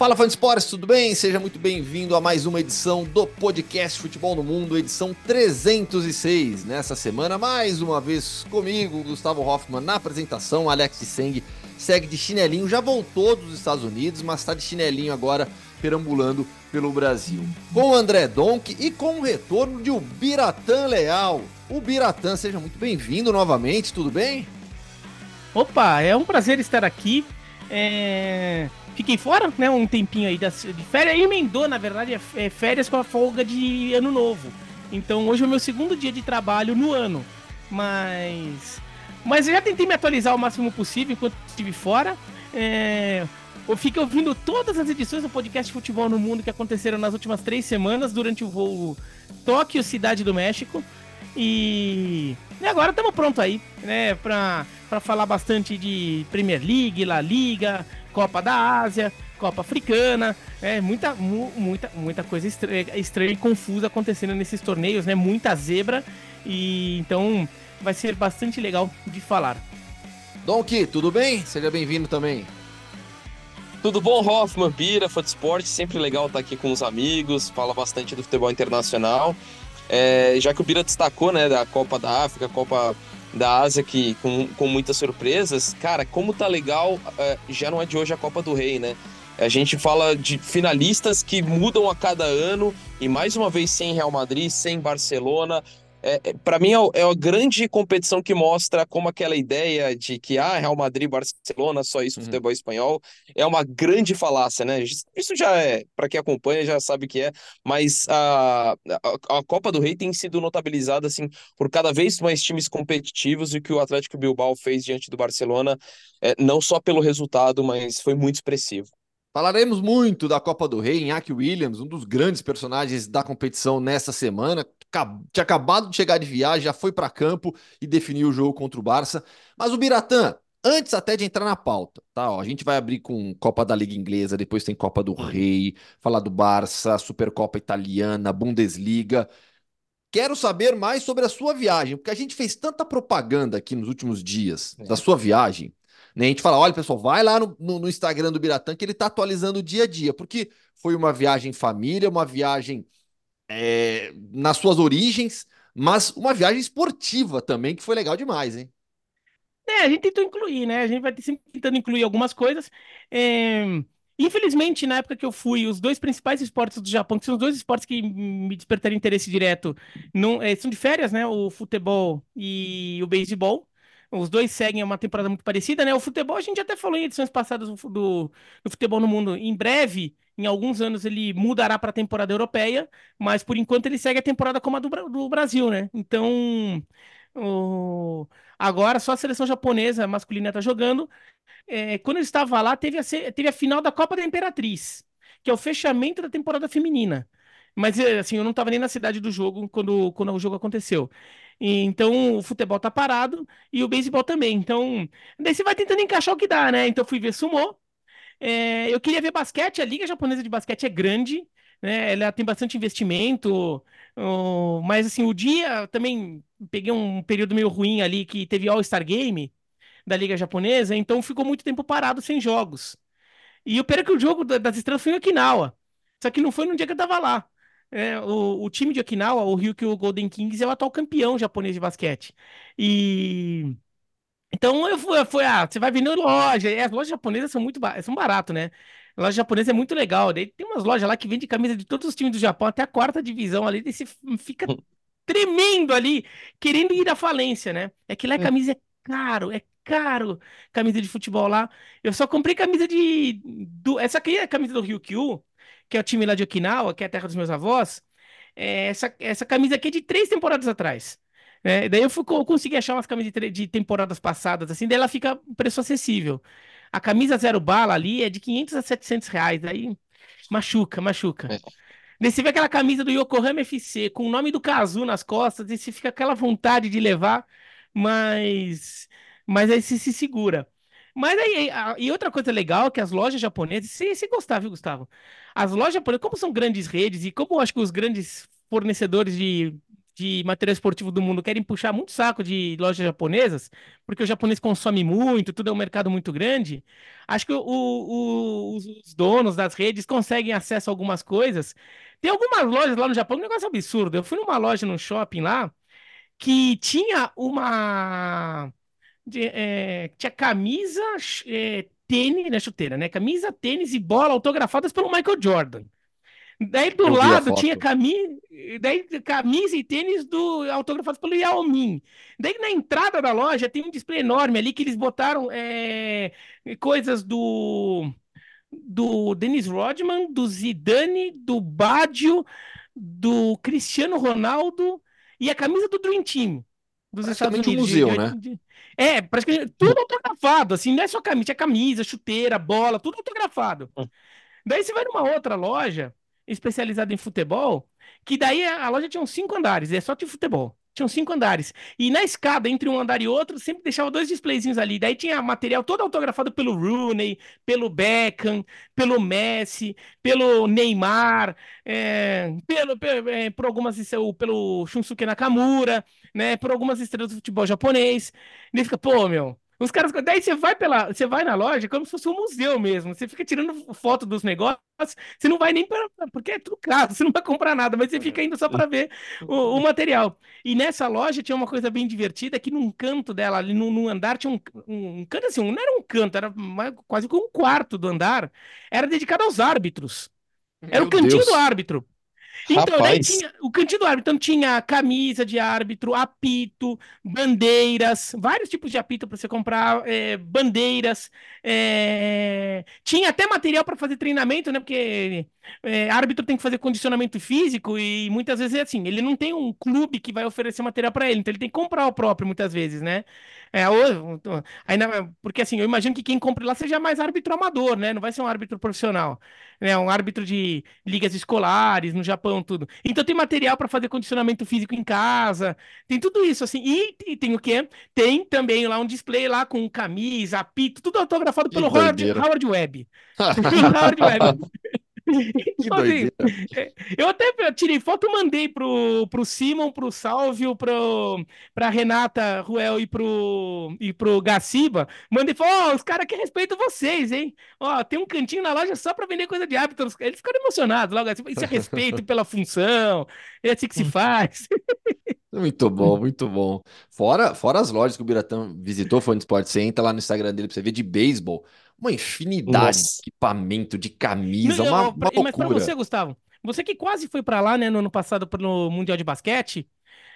Fala fã de esportes, tudo bem? Seja muito bem-vindo a mais uma edição do podcast Futebol no Mundo, edição 306. Nessa semana, mais uma vez comigo, Gustavo Hoffman na apresentação, Alex Seng segue de chinelinho, já voltou dos Estados Unidos, mas está de chinelinho agora perambulando pelo Brasil. Com André Donk e com o retorno de o Biratã Leal. O Biratã, seja muito bem-vindo novamente, tudo bem? Opa, é um prazer estar aqui. É fiquei fora, né, um tempinho aí de férias, e emendou, na verdade, é, é férias com a folga de ano novo. Então hoje é o meu segundo dia de trabalho no ano. Mas. Mas eu já tentei me atualizar o máximo possível enquanto estive fora. É, eu fiquei ouvindo todas as edições do podcast Futebol no Mundo que aconteceram nas últimas três semanas durante o voo Tóquio, Cidade do México. E, e agora estamos prontos aí, né, para falar bastante de Premier League, La Liga, Copa da Ásia, Copa Africana, é muita, mu, muita, muita coisa estranha, estranha, e confusa acontecendo nesses torneios, né? Muita zebra e então vai ser bastante legal de falar. Donk, tudo bem? Seja bem-vindo também. Tudo bom, Hoffman, Bira, Fã Esporte, sempre legal estar aqui com os amigos, fala bastante do futebol internacional. É, já que o Bira destacou, né, da Copa da África, Copa da Ásia que com, com muitas surpresas. Cara, como tá legal, é, já não é de hoje a Copa do Rei, né? A gente fala de finalistas que mudam a cada ano e mais uma vez sem Real Madrid, sem Barcelona, é, é para mim é, é a grande competição que mostra como aquela ideia de que ah, Real Madrid, Barcelona, só isso, uhum. futebol espanhol, é uma grande falácia, né? Isso já é, para quem acompanha, já sabe que é, mas a, a, a, Copa do Rei tem sido notabilizada assim por cada vez mais times competitivos e que o Atlético Bilbao fez diante do Barcelona, é, não só pelo resultado, mas foi muito expressivo. Falaremos muito da Copa do Rei, Iñaki Williams, um dos grandes personagens da competição nessa semana. Tinha acabado de chegar de viagem, já foi para campo e definiu o jogo contra o Barça. Mas o Biratã, antes até de entrar na pauta, tá? Ó, a gente vai abrir com Copa da Liga Inglesa, depois tem Copa do Rei, falar do Barça, Supercopa Italiana, Bundesliga. Quero saber mais sobre a sua viagem, porque a gente fez tanta propaganda aqui nos últimos dias é. da sua viagem né? A gente fala, olha, pessoal, vai lá no, no, no Instagram do Biratã que ele está atualizando o dia a dia, porque foi uma viagem família, uma viagem é, nas suas origens, mas uma viagem esportiva também, que foi legal demais, hein? É, a gente tentou incluir, né? A gente vai sempre tentando incluir algumas coisas. É... Infelizmente, na época que eu fui, os dois principais esportes do Japão, que são os dois esportes que me despertaram interesse direto, não, é, são de férias, né? O futebol e o beisebol. Os dois seguem uma temporada muito parecida, né? O futebol, a gente até falou em edições passadas do, do, do futebol no mundo. Em breve, em alguns anos, ele mudará para a temporada europeia, mas por enquanto ele segue a temporada como a do, do Brasil, né? Então, o... agora só a seleção japonesa masculina está jogando. É, quando eu estava lá, teve a, teve a final da Copa da Imperatriz, que é o fechamento da temporada feminina. Mas assim, eu não estava nem na cidade do jogo quando, quando o jogo aconteceu. Então o futebol tá parado e o beisebol também. Então, daí você vai tentando encaixar o que dá, né? Então fui ver sumô. É, eu queria ver basquete, a Liga Japonesa de Basquete é grande, né? Ela tem bastante investimento, mas assim, o dia também peguei um período meio ruim ali que teve All-Star Game da Liga Japonesa, então ficou muito tempo parado sem jogos. E eu pena que o jogo das estrelas foi em Okinawa. Só que não foi no dia que eu tava lá. É, o, o, time de Okinawa, o Ryukyu Golden Kings, é o atual campeão japonês de basquete. E. Então eu fui, eu fui ah, você vai vender loja. E as lojas japonesas são muito são barato, né? A loja japonesa é muito legal. Daí tem umas lojas lá que vendem camisa de todos os times do Japão, até a quarta divisão ali, e você fica tremendo ali, querendo ir à falência, né? É que lá a é. camisa é caro, é caro camisa de futebol lá. Eu só comprei camisa de. Do, essa aqui é a camisa do Ryukyu que é o time lá de Okinawa, que é a terra dos meus avós, é, essa, essa camisa aqui é de três temporadas atrás. É, daí eu, fui, eu consegui achar umas camisas de, temporadas passadas, assim, daí ela fica preço acessível. A camisa zero bala ali é de 500 a 700 reais, aí machuca, machuca. É. Daí você vê aquela camisa do Yokohama FC com o nome do Kazu nas costas, e você fica aquela vontade de levar, mas, mas aí você se segura. Mas aí, e outra coisa legal é que as lojas japonesas, se, se gostar, viu, Gustavo? As lojas japonesas, como são grandes redes e como acho que os grandes fornecedores de de material esportivo do mundo querem puxar muito saco de lojas japonesas, porque o japonês consome muito, tudo é um mercado muito grande. Acho que o, o, os donos das redes conseguem acesso a algumas coisas. Tem algumas lojas lá no Japão, um negócio absurdo. Eu fui numa loja no shopping lá que tinha uma. De, é, tinha camisa, é, tênis, né, chuteira, né? Camisa, tênis e bola autografadas pelo Michael Jordan. Daí do lado tinha camisa, daí camisa e tênis do autografados pelo Yao Ming. Daí na entrada da loja tem um display enorme ali que eles botaram é, coisas do do Dennis Rodman, do Zidane, do Baggio, do Cristiano Ronaldo e a camisa do Dream Team dos Estados um Unidos. de- museu, de- né? de- É, praticamente tudo autografado, assim, não é só camisa, é camisa, chuteira, bola, tudo autografado. Daí você vai numa outra loja especializada em futebol, que daí a loja tinha uns cinco andares, é só de futebol. Tinham cinco andares. E na escada, entre um andar e outro, sempre deixava dois displayzinhos ali. Daí tinha material todo autografado pelo Rooney, pelo Beckham, pelo Messi, pelo Neymar, é, pelo, pe- é, por algumas, pelo Shunsuke Nakamura, né, por algumas estrelas do futebol japonês. E daí fica, pô, meu. Os caras, daí você vai pela, você vai na loja como se fosse um museu mesmo. Você fica tirando foto dos negócios, você não vai nem para, porque é tudo caro, você não vai comprar nada, mas você fica indo só para ver o, o material. E nessa loja tinha uma coisa bem divertida, que num canto dela, ali num, num andar, tinha um, um, um canto assim, não era um canto, era mais- quase que um quarto do andar, era dedicado aos árbitros. Era o Meu cantinho Deus. do árbitro. Então, Rapaz. tinha o cantinho do árbitro. Então, tinha camisa de árbitro, apito, bandeiras, vários tipos de apito para você comprar, é, bandeiras. é, Tinha até material para fazer treinamento, né? Porque é, árbitro tem que fazer condicionamento físico e muitas vezes é assim: ele não tem um clube que vai oferecer material para ele, então ele tem que comprar o próprio, muitas vezes, né? É, ou- aí, na- porque assim, eu imagino que quem compra lá seja mais árbitro amador, né? Não vai ser um árbitro profissional, né? Um árbitro de ligas escolares no Japão, tudo. Então tem material para fazer condicionamento físico em casa, tem tudo isso assim. E, e tem o quê? Tem também lá um display lá com camisa, apito, tudo autografado pelo Howard. Howard Webb. Howard Webb. Então, assim, é, eu até tirei foto e mandei pro, pro Simon, pro Salvio, pro, pra Renata Ruel e pro, e pro Gaciba. Mandei, falou, ó, os caras que respeitam vocês, hein? Ó, tem um cantinho na loja só pra vender coisa de hábito. Eles ficaram emocionados logo assim, isso é respeito pela função, é assim que se faz. Muito bom, muito bom. Fora, fora as lojas que o Biratã visitou, foi no Sport Center, lá no Instagram dele pra você ver de beisebol. Uma infinidade de Nossa. equipamento, de Não, camisa, eu- uma, eu- pra- uma mas pra loucura. você, Gustavo, você que quase foi pra lá, né, no ano passado pelo Mundial de Basquete,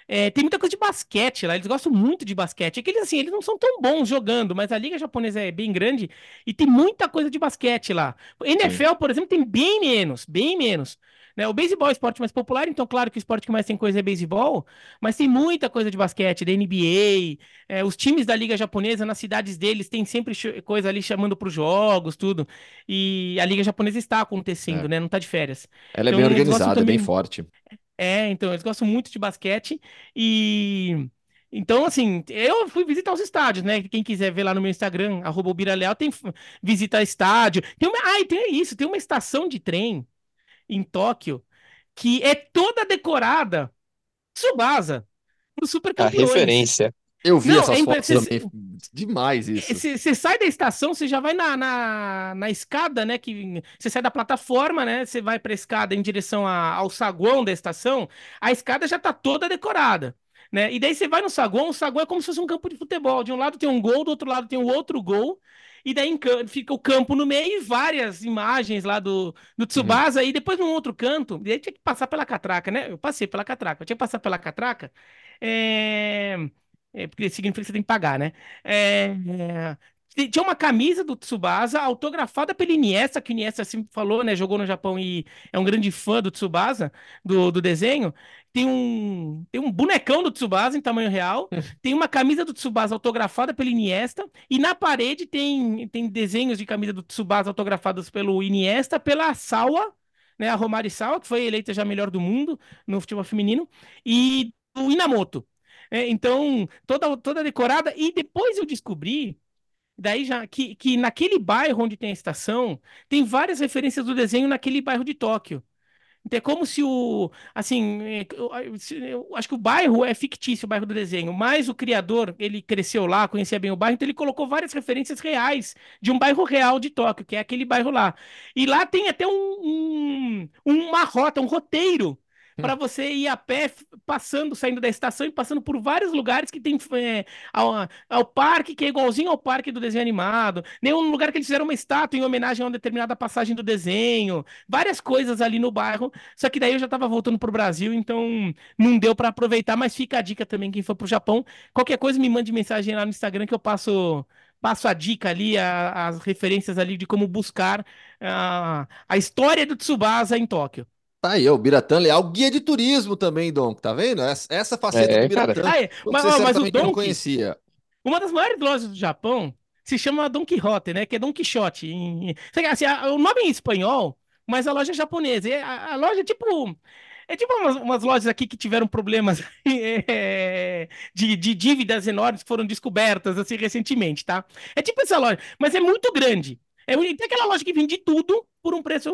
é, tem muita coisa de basquete lá, eles gostam muito de basquete. É que eles, assim, eles não são tão bons jogando, mas a liga japonesa é bem grande e tem muita coisa de basquete lá. NFL, por exemplo, tem bem menos, bem menos. Né? O beisebol é o esporte mais popular, então claro que o esporte que mais tem coisa é beisebol, mas tem muita coisa de basquete, da NBA, é, os times da liga japonesa nas cidades deles tem sempre coisa ali chamando para os jogos, tudo. E a liga japonesa está acontecendo, É. né? Não está de férias. Ela é Então, bem eles gostam organizada, é bem também- forte. É, então, eles gostam muito de basquete e... Então, assim, eu fui visitar os estádios, né? Quem quiser ver lá no meu Instagram, arroba tem visita estádio. Tem uma... Ah, e tem isso, tem uma estação de trem em Tóquio que é toda decorada Tsubasa, pro Super A referência. Eu vi Não, essas é fotos impre- também. Demais isso. Você sai da estação, você já vai na, na, na escada, né? Que você sai da plataforma, né? Você vai para a escada em direção a- ao saguão da estação. A escada já tá toda decorada, né? E daí você vai no saguão, o saguão é como se fosse um campo de futebol. De um lado tem um gol, do outro lado tem um outro gol. E daí fica o campo no meio e várias imagens lá do, do Tsubasa. E depois num outro canto, e aí tinha que passar pela catraca, né? Eu passei pela catraca. Eu tinha que passar pela catraca. É... é, porque significa que você tem que pagar, né? É, é, Tinha uma camisa do Tsubasa autografada pelo Iniesta, que o Iniesta sempre falou, né? Jogou no Japão e é um grande fã do Tsubasa, do, do desenho. Tem um, tem um bonecão do Tsubasa em tamanho real. Tem uma camisa do Tsubasa autografada pelo Iniesta. E na parede tem, tem desenhos de camisa do Tsubasa autografados pelo Iniesta, pela Sawa, né? A Romari Sawa, que foi eleita já melhor do mundo no futebol feminino. E do Inamoto. É, então, toda, toda decorada. E depois eu descobri, daí já, que, que naquele bairro onde tem a estação, tem várias referências do desenho naquele bairro de Tóquio. Então é como se o. Assim, é, eu, acho que o bairro é fictício, o bairro do desenho, mas o criador, ele cresceu lá, conhecia bem o bairro, então ele colocou várias referências reais de um bairro real de Tóquio, que é aquele bairro lá. E lá tem até um, um uma rota, um roteiro para hum. você ir a pé, passando, saindo da estação e passando por vários lugares que tem é, ao, ao, parque, que é igualzinho ao parque do desenho animado. Nenhum lugar que eles fizeram uma estátua em homenagem a uma determinada passagem do desenho. Várias coisas ali no bairro. Só que daí eu já estava voltando pro Brasil, então não deu para aproveitar. Mas fica a dica também, quem for pro Japão. Qualquer coisa, me mande mensagem lá no Instagram que eu passo passo a dica ali, a, as referências ali de como buscar a, a história do Tsubasa em Tóquio. Tá aí, o Biratã Leal, guia de turismo também, Dom, tá vendo? Essa, essa faceta é, do Biratã, ah, é. mas, você mas o conhecia. Uma das maiores lojas do Japão se chama Don Quixote, né? Que é Don Quixote. Em... Assim, o nome é em espanhol, mas a loja é japonesa. A, a loja é tipo. É tipo umas, umas, lojas aqui que tiveram problemas é, de, de, dívidas enormes que foram descobertas assim recentemente, tá? É tipo essa loja, mas é muito grande. É, tem aquela loja que vende tudo por um preço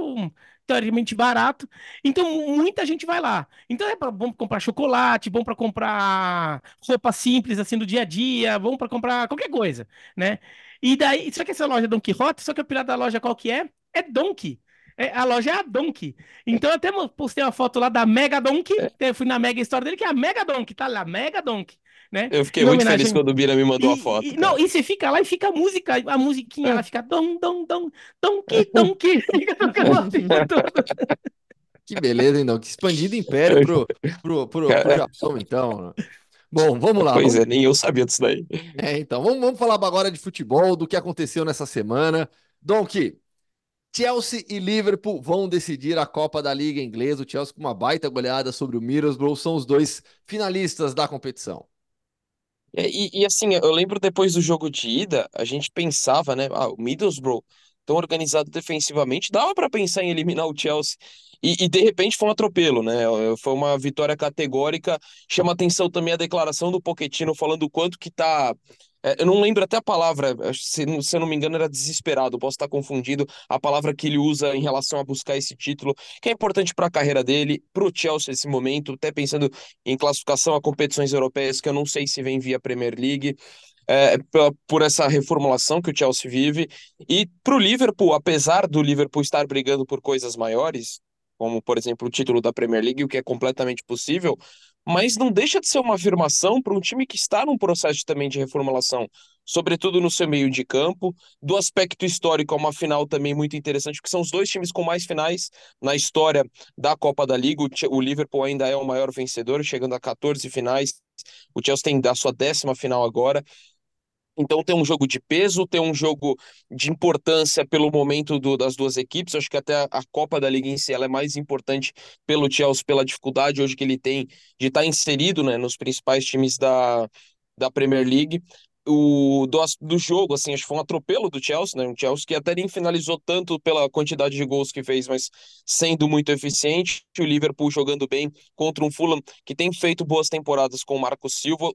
teoricamente barato. Então, muita gente vai lá. Então, é bom para comprar chocolate, bom para comprar roupa simples, assim, do dia a dia, bom para comprar qualquer coisa, né? E daí, só que essa loja é Don Quixote, só que o pilar da loja qual que é? É Donkey. É, a loja é a Donkey. Então, eu até postei uma foto lá da Mega Donkey. É. fui na Mega História dele, que é a Mega Donkey. Tá lá, Mega Donkey né? Eu fiquei muito homenagem... feliz quando o Bira me mandou e, a foto. E, não, e você fica lá e fica a música, a musiquinha, é. ela fica dom, dom, dom, donki, donki. que beleza, então. Que expandido império pro, pro, pro, pro Japão, então. Bom, vamos lá. Pois vamos... é, nem eu sabia disso daí. É, então, vamos, vamos falar agora de futebol, do que aconteceu nessa semana. Donk, Chelsea e Liverpool vão decidir a Copa da Liga Inglesa. O Chelsea com uma baita goleada sobre o Middlesbrough são os dois finalistas da competição. É, e, e, assim, eu lembro depois do jogo de ida, a gente pensava, né? Ah, o Middlesbrough tão organizado defensivamente, dava para pensar em eliminar o Chelsea. E, e, de repente foi um atropelo, né? Foi uma vitória categórica. Chama atenção também a declaração do Pochettino falando o quanto que tá eu não lembro até a palavra, se, se eu não me engano, era desesperado, posso estar confundido. A palavra que ele usa em relação a buscar esse título, que é importante para a carreira dele, para o Chelsea nesse momento, até pensando em classificação a competições europeias, que eu não sei se vem via Premier League. É, por essa reformulação que o Chelsea vive. E para o Liverpool, apesar do Liverpool estar brigando por coisas maiores, como por exemplo o título da Premier League, o que é completamente possível, mas não deixa de ser uma afirmação para um time que está num processo também de reformulação, sobretudo no seu meio de campo. Do aspecto histórico, é uma final também muito interessante, porque são os dois times com mais finais na história da Copa da Liga. O Liverpool ainda é o maior vencedor, chegando a 14 finais. O Chelsea tem a sua décima final agora. Então tem um jogo de peso, tem um jogo de importância pelo momento do, das duas equipes. acho que até a, Copa da Liga em si ela é mais importante pelo Chelsea, pela dificuldade hoje que ele tem de estar inserido né, nos principais times da, da Premier League o do, do jogo, assim, acho que foi um atropelo do Chelsea, né? Um Chelsea que até nem finalizou tanto pela quantidade de gols que fez, mas sendo muito eficiente. O Liverpool jogando bem contra um Fulham que tem feito boas temporadas com o Marcos Silva.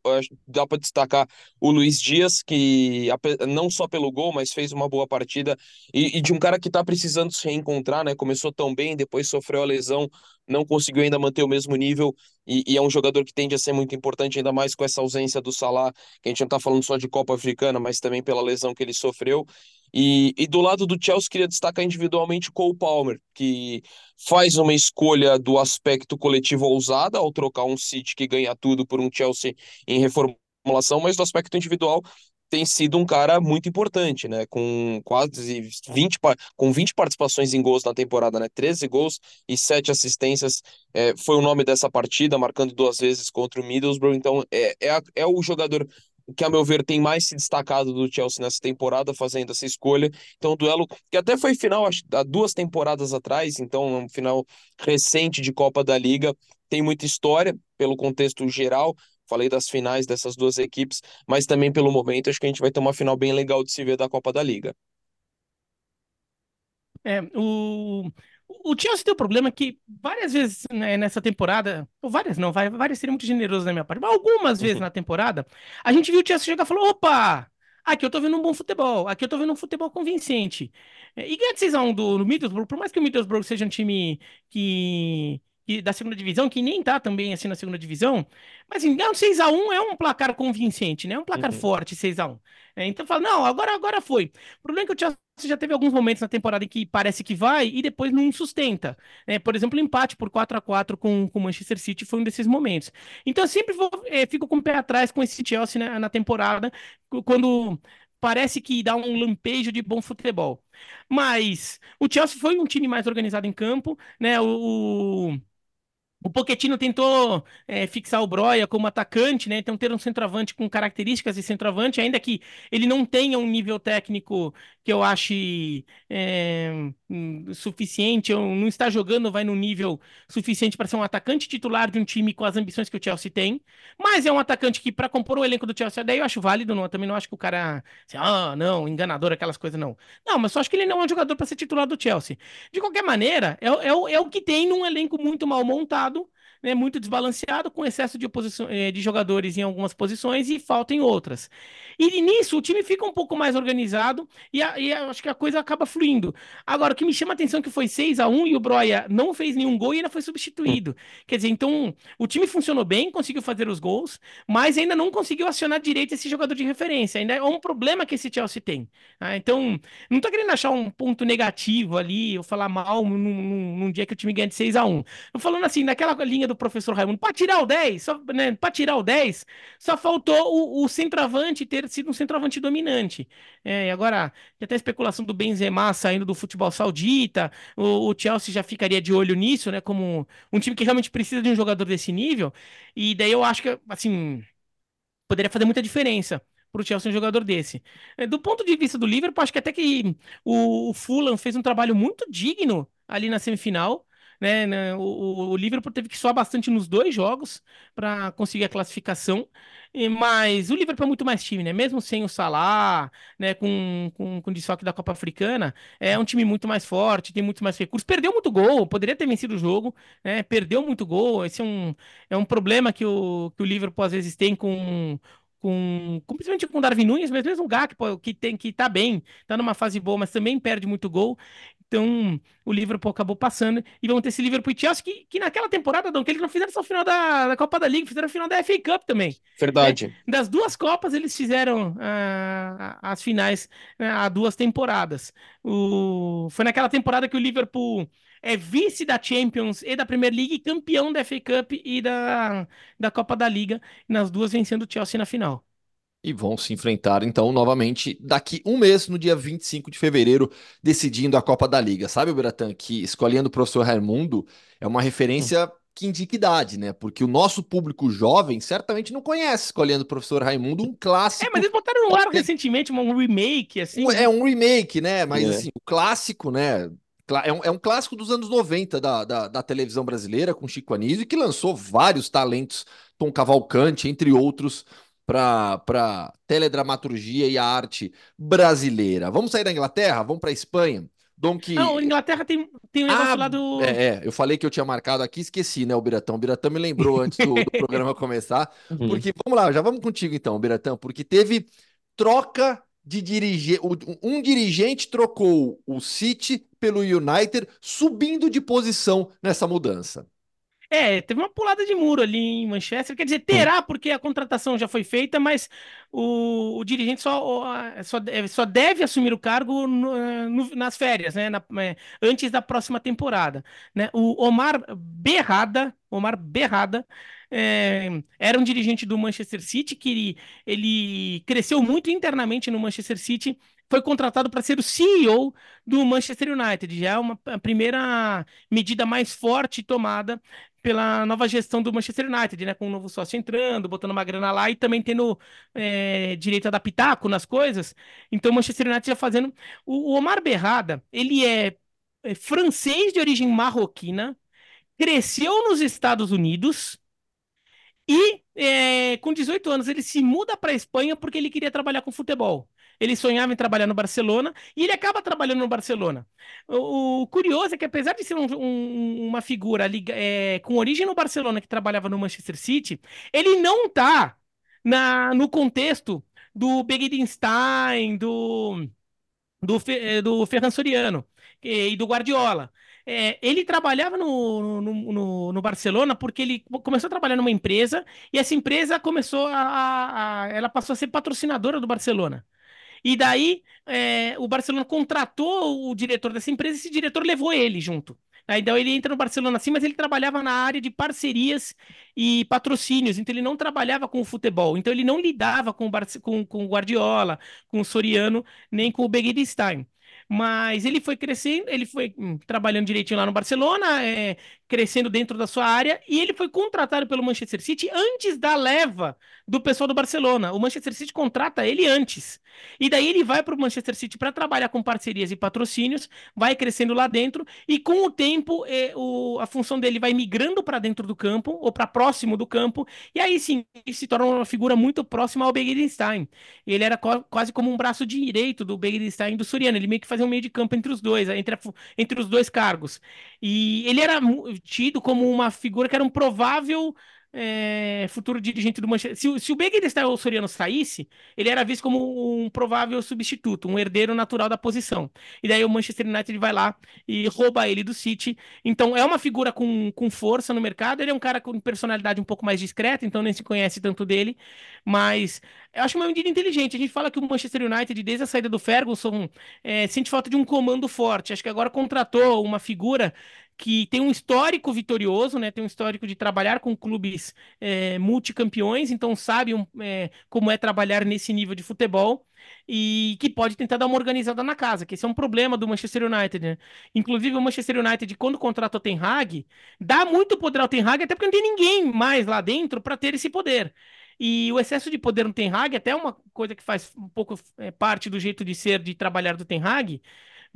Dá para destacar o Luiz Dias, que não só pelo gol, mas fez uma boa partida. E, e de um cara que está precisando se reencontrar, né? Começou tão bem, depois sofreu a lesão não conseguiu ainda manter o mesmo nível e, e, é um jogador que tende a ser muito importante, ainda mais com essa ausência do Salah, que a gente não está falando só de Copa Africana, mas também pela lesão que ele sofreu. E, e do lado do Chelsea, queria destacar individualmente Cole Palmer, que faz uma escolha do aspecto coletivo ousada ao trocar um City que ganha tudo por um Chelsea em reformulação, mas do aspecto individual tem sido um cara muito importante, né? Com quase 20, com 20 participações em gols na temporada, né? 13 gols e 7 assistências. É, foi o nome dessa partida, marcando duas vezes contra o Middlesbrough. Então, é, é, é o jogador que, a meu ver, tem mais se destacado do Chelsea nessa temporada, fazendo essa escolha. Então, um duelo que até foi final acho, há duas temporadas atrás, então, um final recente de Copa da Liga. Tem muita história pelo contexto geral, Falei das finais dessas duas equipes, mas também pelo momento acho que a gente vai ter uma final bem legal de se ver da Copa da Liga. É, o, o Chelsea tem o um problema que várias vezes né, nessa temporada, ou várias não, várias seria muito generoso na minha parte, mas algumas vezes uhum. na temporada, a gente viu o Chelsea chegar e falou: opa! aqui eu tô vendo um bom futebol, aqui eu tô vendo um futebol convincente. É, e ganhar de 6x1 do, do Middlesbrough, por mais que o Middlesbrough seja um time que, que da segunda divisão, que nem tá também assim na segunda divisão, mas assim, ganhar um 6x1 é um placar convincente, né? É um placar Uhum. forte, 6x1. É, então fala, não, agora, agora foi. O problema é que o Chelsea já teve alguns momentos na temporada em que parece que vai e depois não sustenta. né? Por exemplo, o empate por 4 a 4 com o Manchester City foi um desses momentos. Então eu sempre vou, é, fico com o pé atrás com esse Chelsea né, na temporada, quando parece que dá um lampejo de bom futebol. Mas o Chelsea foi um time mais organizado em campo, né? O, o- Pochettino tentou é, fixar o Broja como atacante, né? Então ter um centroavante com características de centroavante, ainda que ele não tenha um nível técnico que eu ache é, suficiente, ou não está jogando, vai no nível suficiente para ser um atacante titular de um time com as ambições que o Chelsea tem. Mas é um atacante que, para compor o elenco do Chelsea, daí eu acho válido, não, eu também não acho que o cara, assim, ah, não, enganador, aquelas coisas, não. Não, mas só acho que ele não é um jogador para ser titular do Chelsea. De qualquer maneira, é, é, é o que tem num elenco muito mal montado, né, muito desbalanceado, com excesso de, eh, de jogadores em algumas posições e falta em outras. E nisso o time fica um pouco mais organizado e, a- e a- acho que a coisa acaba fluindo. Agora, o que me chama a atenção é que foi 6 a 1 e o Broia não fez nenhum gol e ainda foi substituído. Quer dizer, então o time funcionou bem, conseguiu fazer os gols, mas ainda não conseguiu acionar direito esse jogador de referência. Ainda é um problema que esse Chelsea tem. tá? Então, não tô querendo achar um ponto negativo ali, ou falar mal num, num- num dia que o time ganha de 6 a 1 Tô falando assim, naquela linha do professor Raimundo, para tirar o 10, só, né, para tirar o 10, só faltou o, o centroavante ter sido um centroavante dominante. É, e agora, tem até a especulação do Benzema saindo do futebol saudita, o, o Chelsea já ficaria de olho nisso, né, como um time que realmente precisa de um jogador desse nível, e daí eu acho que, assim, poderia fazer muita diferença para o Chelsea um jogador desse. É, Do ponto de vista do Liverpool, acho que até que o, o Fulham fez um trabalho muito digno ali na semifinal. Né, né, o, o- Liverpool teve que suar bastante nos dois jogos para conseguir a classificação, mas o Liverpool é muito mais time, né? Mesmo sem o Salah, né, com, com, com o desfalque da Copa Africana, é um time muito mais forte, tem muito mais recursos. Perdeu muito gol, poderia ter vencido o jogo, né? Perdeu muito gol. Esse é um, é um problema que o, que o Liverpool às vezes tem com, com, com principalmente com o Darwin Nunes, mas mesmo o Gakpo, que tem que tá bem, tá numa fase boa, mas também perde muito gol. Então, o Liverpool acabou passando e vamos ter esse Liverpool e Chelsea que, que naquela temporada, Dom, que eles não fizeram só o final da, da Copa da Liga, fizeram o final da FA Cup também. Verdade. Das duas Copas, eles fizeram ah, as finais né, há duas temporadas. O... Foi naquela temporada que o Liverpool é vice da Champions e da Premier League, e campeão da FA Cup e da, da Copa da Liga, nas duas vencendo o Chelsea na final. E vão se enfrentar, então, novamente daqui um mês, no dia 25 de fevereiro, decidindo a Copa da Liga. Sabe, Beratan, que escolhendo o professor Raimundo é uma referência que indica idade, né? Porque o nosso público jovem certamente não conhece escolhendo o professor Raimundo, um clássico. É, mas eles botaram no ar recentemente um remake, assim. Um- é um remake, né? Mas É. assim, o clássico, né? É um, é um clássico dos anos 90 da, da, da televisão brasileira, com Chico Anísio, que lançou vários talentos, Tom Cavalcante, entre outros, para teledramaturgia e a arte brasileira. Vamos sair da Inglaterra? Vamos para Espanha? Dom que. Não, a Inglaterra tem, tem um negócio Ah, lá do. É, é, eu falei que eu tinha marcado aqui, esqueci, né, o Biratão. O Biratão me lembrou antes do, do programa começar. Uhum. Porque, vamos lá, já vamos contigo então, Biratão, porque teve troca de dirigente. Um dirigente trocou o City pelo United, subindo de posição nessa mudança. É, teve uma pulada de muro ali em Manchester. Quer dizer, terá, porque a contratação já foi feita, mas o, o dirigente só, só, deve, só deve assumir o cargo no- no- nas férias, né? na- é, antes da próxima temporada. Né? O Omar Berrada, Omar Berrada, é, era um dirigente do Manchester City que ele, ele cresceu muito internamente no Manchester City. Foi contratado para ser o CEO do Manchester United. Já é uma primeira medida mais forte tomada pela nova gestão do Manchester United, né? Com um novo sócio entrando, botando uma grana lá e também tendo é, direito a dar pitaco nas coisas. Então, o Manchester United já fazendo. O Omar Berrada, ele é, é francês de origem marroquina, cresceu nos Estados Unidos. E é, com 18 anos ele se muda para a Espanha porque ele queria trabalhar com futebol. Ele sonhava em trabalhar no Barcelona e ele acaba trabalhando no Barcelona. O, o curioso é que, apesar de ser um- um- uma figura é, com origem no Barcelona que trabalhava no Manchester City, ele não está no contexto do Begidenstein, do, do, eh, do Ferran Soriano e do Guardiola. É, ele trabalhava no, no, no, no, Barcelona porque ele começou a trabalhar numa empresa e essa empresa começou a, a ela passou a ser patrocinadora do Barcelona. E daí é, o Barcelona contratou o diretor dessa empresa e esse diretor levou ele junto. Aí, então ele entra no Barcelona assim, mas ele trabalhava na área de parcerias e patrocínios, então ele não trabalhava com o futebol, então ele não lidava com o, Barce com, com o Guardiola, com o Soriano, nem com o Begiristain. Mas ele foi crescendo, ele foi hum, trabalhando direitinho lá no Barcelona, é, crescendo dentro da sua área, e ele foi contratado pelo Manchester City antes da leva do pessoal do Barcelona. O Manchester City contrata ele antes. E daí ele vai para o Manchester City para trabalhar com parcerias e patrocínios, vai crescendo lá dentro, e com o tempo é, o, a função dele vai migrando para dentro do campo, ou para próximo do campo, e aí sim, ele se torna uma figura muito próxima ao Begirenstein. Ele era quase como um braço direito do Begirenstein e do Soriano, ele meio que fazia um meio de campo entre os dois, entre, a, entre os dois cargos. E ele era tido como uma figura que era um provável é, futuro dirigente do Manchester. Se, se o Beguedestal Soriano saísse, ele era visto como um provável substituto, um herdeiro natural da posição. E daí o Manchester United vai lá e rouba ele do City. Então é uma figura com, com força no mercado. Ele é um cara com personalidade um pouco mais discreta, então nem se conhece tanto dele. Mas eu acho uma medida inteligente. A gente fala que o Manchester United, desde a saída do Ferguson, é, sente falta de um comando forte. Acho que agora contratou uma figura que tem um histórico vitorioso, né? Tem um histórico de trabalhar com clubes é, multicampeões, então sabe um, é, como é trabalhar nesse nível de futebol e que pode tentar dar uma organizada na casa, que esse é um problema do Manchester United, né? Inclusive o Manchester United, quando contrata o Ten Hag, dá muito poder ao Ten Hag, até porque não tem ninguém mais lá dentro para ter esse poder. E o excesso de poder no Ten Hag, até uma coisa que faz um pouco é, parte do jeito de ser, de trabalhar do Ten Hag,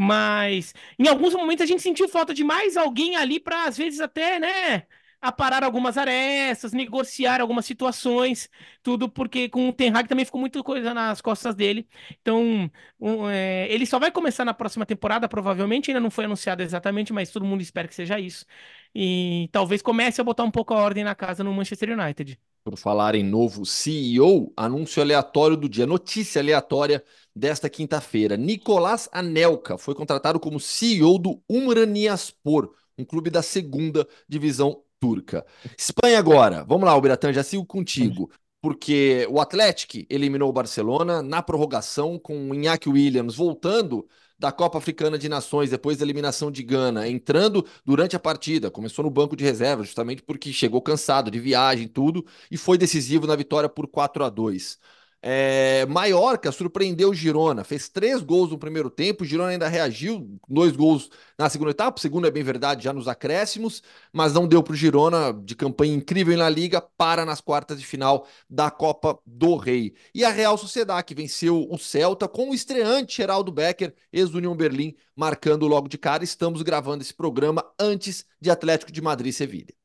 mas em alguns momentos a gente sentiu falta de mais alguém ali para, às vezes, até, né? aparar algumas arestas, negociar algumas situações, tudo porque com o Ten Hag também ficou muita coisa nas costas dele. Então, um, é, ele só vai começar na próxima temporada, provavelmente, ainda não foi anunciado exatamente, mas todo mundo espera que seja isso. E talvez comece a botar um pouco a ordem na casa no Manchester United. Por falar em novo CEO, anúncio aleatório do dia, notícia aleatória desta quinta-feira. Nicolás Anelka foi contratado como CEO do Umraniyaspor, um clube da segunda divisão turca. Espanha agora. Vamos lá, Alberatan, já sigo contigo. Porque o Atlético eliminou o Barcelona na prorrogação com o Iñaki Williams voltando da Copa Africana de Nações, depois da eliminação de Gana, entrando durante a partida, começou no banco de reserva, justamente porque chegou cansado de viagem, tudo, e foi decisivo na vitória por 4 a 2. É, Maiorca surpreendeu o Girona, fez três gols no primeiro tempo. Girona ainda reagiu, dois gols na segunda etapa. O segundo é bem verdade, já nos acréscimos, mas não deu para o Girona, de campanha incrível na Liga, para nas quartas de final da Copa do Rei. E a Real Sociedade, que venceu o Celta com o estreante Geraldo Becker, ex-União Berlim, marcando logo de cara. Estamos gravando esse programa antes de Atlético de Madrid e Sevilha.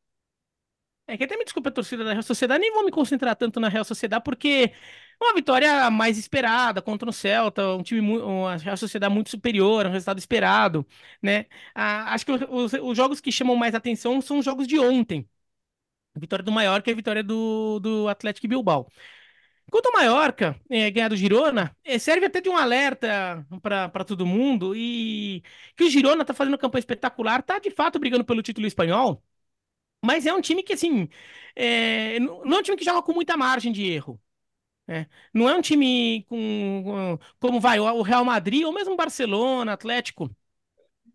É que até me desculpa a torcida da Real Sociedade, nem vou me concentrar tanto na Real Sociedade, porque uma vitória mais esperada contra o Celta, um time, uma Real Sociedade muito superior, um resultado esperado, né? Ah, acho que os, os, jogos que chamam mais atenção são os jogos de ontem. A vitória do Mallorca e a vitória do, do Atlético Bilbao. Enquanto o Mallorca é, ganhar do Girona, é, serve até de um alerta para todo mundo e que o Girona está fazendo uma campanha espetacular, está de fato brigando pelo título espanhol, mas é um time que, assim, é, não é um time que joga com muita margem de erro. É. Não é um time com, como vai o Real Madrid ou mesmo Barcelona, Atlético,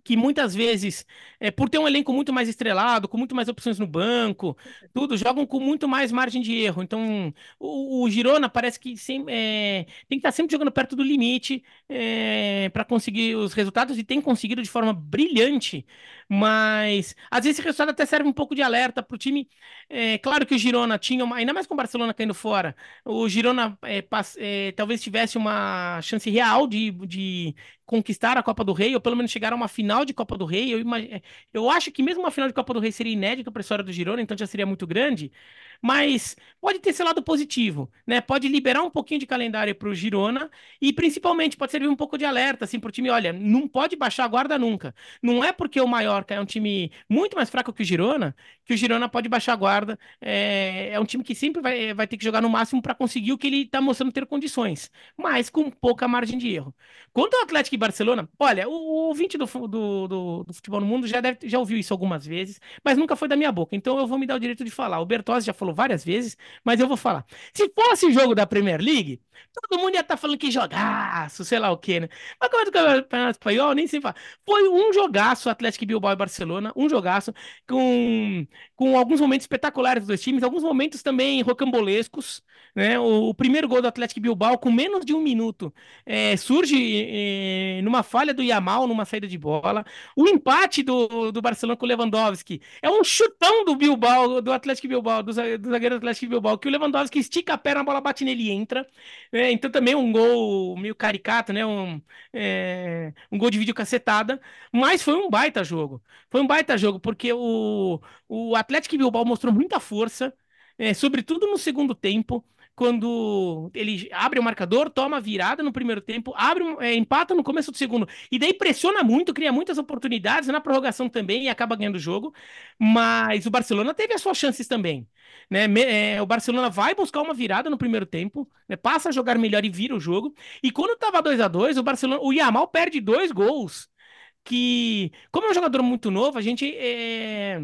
que muitas vezes, é, por ter um elenco muito mais estrelado, com muito mais opções no banco, tudo, jogam com muito mais margem de erro. Então, o, o Girona parece que sem, é, tem que estar sempre jogando perto do limite é, para conseguir os resultados e tem conseguido de forma brilhante. Mas às vezes esse resultado até serve um pouco de alerta para o time. É, claro que o Girona tinha, uma, ainda mais com o Barcelona caindo fora, o Girona é, pass, é, talvez tivesse uma chance real de, de conquistar a Copa do Rei, ou pelo menos chegar a uma final de Copa do Rei, eu, imag... eu acho que mesmo uma final de Copa do Rei seria inédita para a história do Girona, então já seria muito grande mas pode ter esse lado positivo, né? Pode liberar um pouquinho de calendário para o Girona e principalmente pode servir um pouco de alerta assim para o time, olha, não pode baixar a guarda nunca. Não é porque o Mallorca é um time muito mais fraco que o Girona que o Girona pode baixar a guarda. É, é um time que sempre vai, vai ter que jogar no máximo para conseguir o que ele está mostrando ter condições, mas com pouca margem de erro. Quanto ao Atlético e Barcelona, olha, o, ouvinte do, do, do, do futebol no mundo já deve já ouviu isso algumas vezes, mas nunca foi da minha boca. Então eu vou me dar o direito de falar. O Bertozzi já falou várias vezes, mas eu vou falar. Se fosse jogo da Premier League, todo mundo ia estar tá falando que jogaço, sei lá o quê, né? Mas como é do Campeonato Espanhol, nem se fala. Foi um jogaço, Atlético Bilbao e Barcelona, um jogaço, com, com alguns momentos espetaculares dos dois times, alguns momentos também rocambolescos, né? O, o primeiro gol do Atlético Bilbao, com menos de um minuto, é, surge é, numa falha do Yamal, numa saída de bola. O empate do, do Barcelona com o Lewandowski é um chutão do Bilbao, do Atlético Bilbao, do, do zagueiro do Atlético Bilbao, que o Lewandowski estica a perna, a bola bate nele e entra. É, então também um gol meio caricato, né? Um, é, um gol de vídeo cacetada, mas foi um baita jogo. Foi um baita jogo, porque o, o Atlético Bilbao mostrou muita força, é, sobretudo no segundo tempo quando ele abre o marcador, toma a virada no primeiro tempo, abre, é, empata no começo do segundo, e daí pressiona muito, cria muitas oportunidades na prorrogação também e acaba ganhando o jogo. Mas o Barcelona teve as suas chances também. Né? É, o Barcelona vai buscar uma virada no primeiro tempo, né? passa a jogar melhor e vira o jogo. E quando estava 2 a 2 o Barcelona, o Yamal perde dois gols. Que, como é um jogador muito novo, a gente é,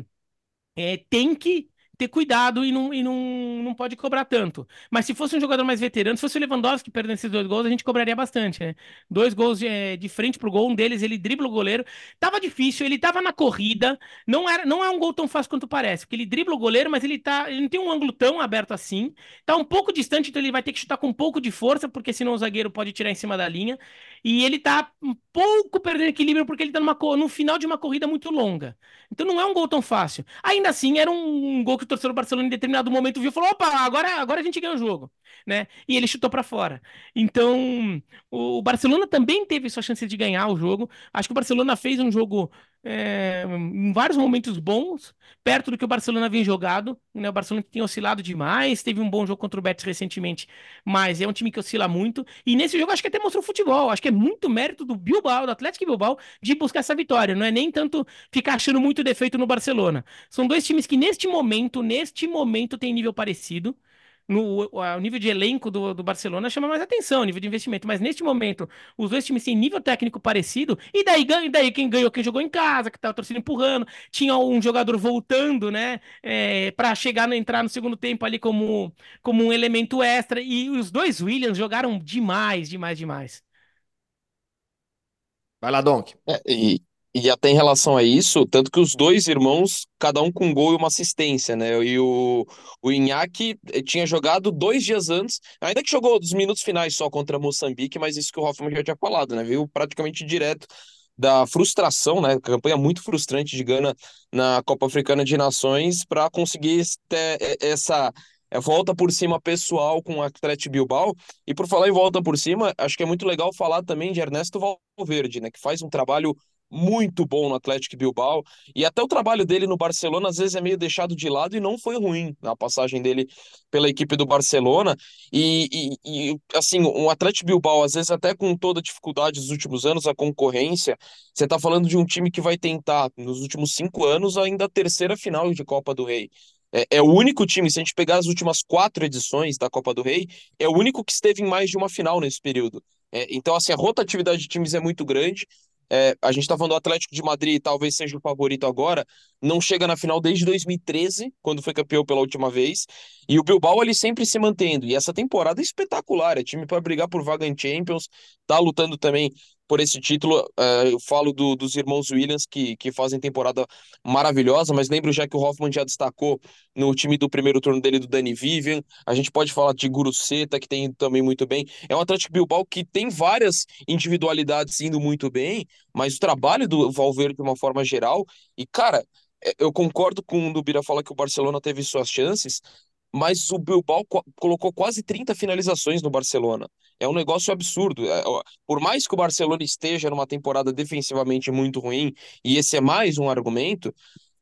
é, tem que ter cuidado e não, e não, não pode cobrar tanto. Mas se fosse um jogador mais veterano, se fosse o Lewandowski perdendo esses dois gols, a gente cobraria bastante, né? Dois gols de, é, de frente pro gol, um deles ele dribla o goleiro. Tava difícil, ele tava na corrida, não era, não é um gol tão fácil quanto parece, porque ele dribla o goleiro, mas ele tá, ele não tem um ângulo tão aberto assim. Tá um pouco distante, então ele vai ter que chutar com um pouco de força, porque senão o zagueiro pode tirar em cima da linha. E ele tá um pouco perdendo equilíbrio porque ele tá numa, no final de uma corrida muito longa. Então não é um gol tão fácil. Ainda assim, era um, um gol que o torcedor do Barcelona em determinado momento viu e falou: opa, agora, agora a gente ganha o jogo. Né? E ele chutou para fora. Então, o Barcelona também teve sua chance de ganhar o jogo. Acho que o Barcelona fez um jogo é, em vários momentos bons, perto do que o Barcelona vem jogado. Né? O Barcelona tem oscilado demais, teve um bom jogo contra o Betis recentemente, mas é um time que oscila muito. E nesse jogo acho que até mostrou futebol. Acho que é muito mérito do Bilbao, do Atlético Bilbao, de buscar essa vitória. Não é nem tanto ficar achando muito defeito no Barcelona. São dois times que neste momento, neste momento, tem nível parecido no o nível de elenco do, do Barcelona chama mais atenção, o nível de investimento. Mas neste momento, os dois times têm nível técnico parecido, e daí, e daí quem ganhou, quem jogou em casa, que tava torcendo empurrando, tinha um jogador voltando, né, é, para chegar, entrar no segundo tempo ali como, como um elemento extra. E os dois Williams jogaram demais, demais, demais. Vai lá, Donk. É, e, e até em relação a isso, tanto que os dois irmãos, cada um com um gol e uma assistência, né? E o, o Inhaque eh, tinha jogado dois dias antes, ainda que jogou dos minutos finais só contra Moçambique, mas isso que o Hoffman já tinha falado, né? Viu praticamente direto da frustração, né? Campanha muito frustrante de Gana na Copa Africana de Nações para conseguir eh, essa é, volta por cima pessoal com o Atlético Bilbao. E por falar em volta por cima, acho que é muito legal falar também de Ernesto Valverde, né? Que faz um trabalho muito bom no Atlético Bilbao e até o trabalho dele no Barcelona às vezes é meio deixado de lado e não foi ruim na passagem dele pela equipe do Barcelona e, e, e assim o Atlético Bilbao às vezes até com toda a dificuldade dos últimos anos a concorrência você está falando de um time que vai tentar nos últimos cinco anos ainda a terceira final de Copa do Rei é, é, o único time, se a gente pegar as últimas quatro edições da Copa do Rei, é o único que esteve em mais de uma final nesse período. É, então, assim, a rotatividade de times é muito grande. É, a gente está falando do Atlético de Madrid, talvez seja o favorito agora, não chega na final desde 2013, quando foi campeão pela última vez, e o Bilbao ali sempre se mantendo, e essa temporada é espetacular, é time para brigar por vaga em Champions, tá lutando também por esse título. Uh, eu falo do, dos irmãos Williams, que, que fazem temporada maravilhosa, mas lembro já que o Hoffman já destacou no time do primeiro turno dele, do Dani Vivian. A gente pode falar de Guru Seta, que tem também muito bem. É um Atlético Bilbao que tem várias individualidades indo muito bem, mas o trabalho do Valverde de uma forma geral. E, cara, é, eu concordo com o Bira fala que o Barcelona teve suas chances, mas o Bilbao co colocou quase 30 finalizações no Barcelona. É um negócio absurdo. É, por mais que o Barcelona esteja numa temporada defensivamente muito ruim, e esse é mais um argumento,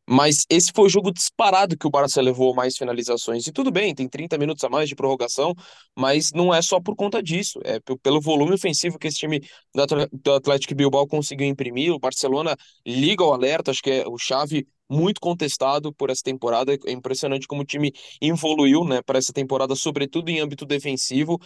mas esse foi o jogo disparado que o Barça levou mais finalizações. E tudo bem, tem 30 minutos a mais de prorrogação, mas não é só por conta disso. É pelo volume ofensivo que esse time do Atlético Bilbao conseguiu imprimir. O Barcelona liga o alerta, acho que é o chave muito contestado por essa temporada. É impressionante como o time evoluiu né, para essa temporada, sobretudo em âmbito defensivo.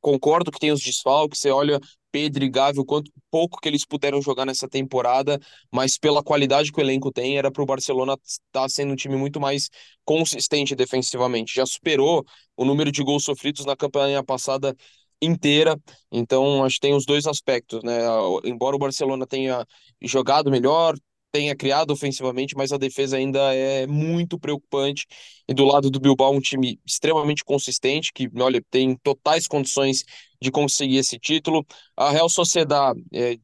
Concordo que tem os desfalques, você olha Pedro e Gavi, o quanto pouco que eles puderam jogar nessa temporada, mas pela qualidade que o elenco tem, era para o Barcelona estar tá sendo um time muito mais consistente defensivamente. Já superou o número de gols sofridos na campanha passada inteira. Então, acho que tem os dois aspectos, né? Embora o Barcelona tenha jogado melhor, tenha criado ofensivamente, mas a defesa ainda é muito preocupante. E do lado do Bilbao, um time extremamente consistente, que, olha, tem totais condições de conseguir esse título. A Real Sociedad é,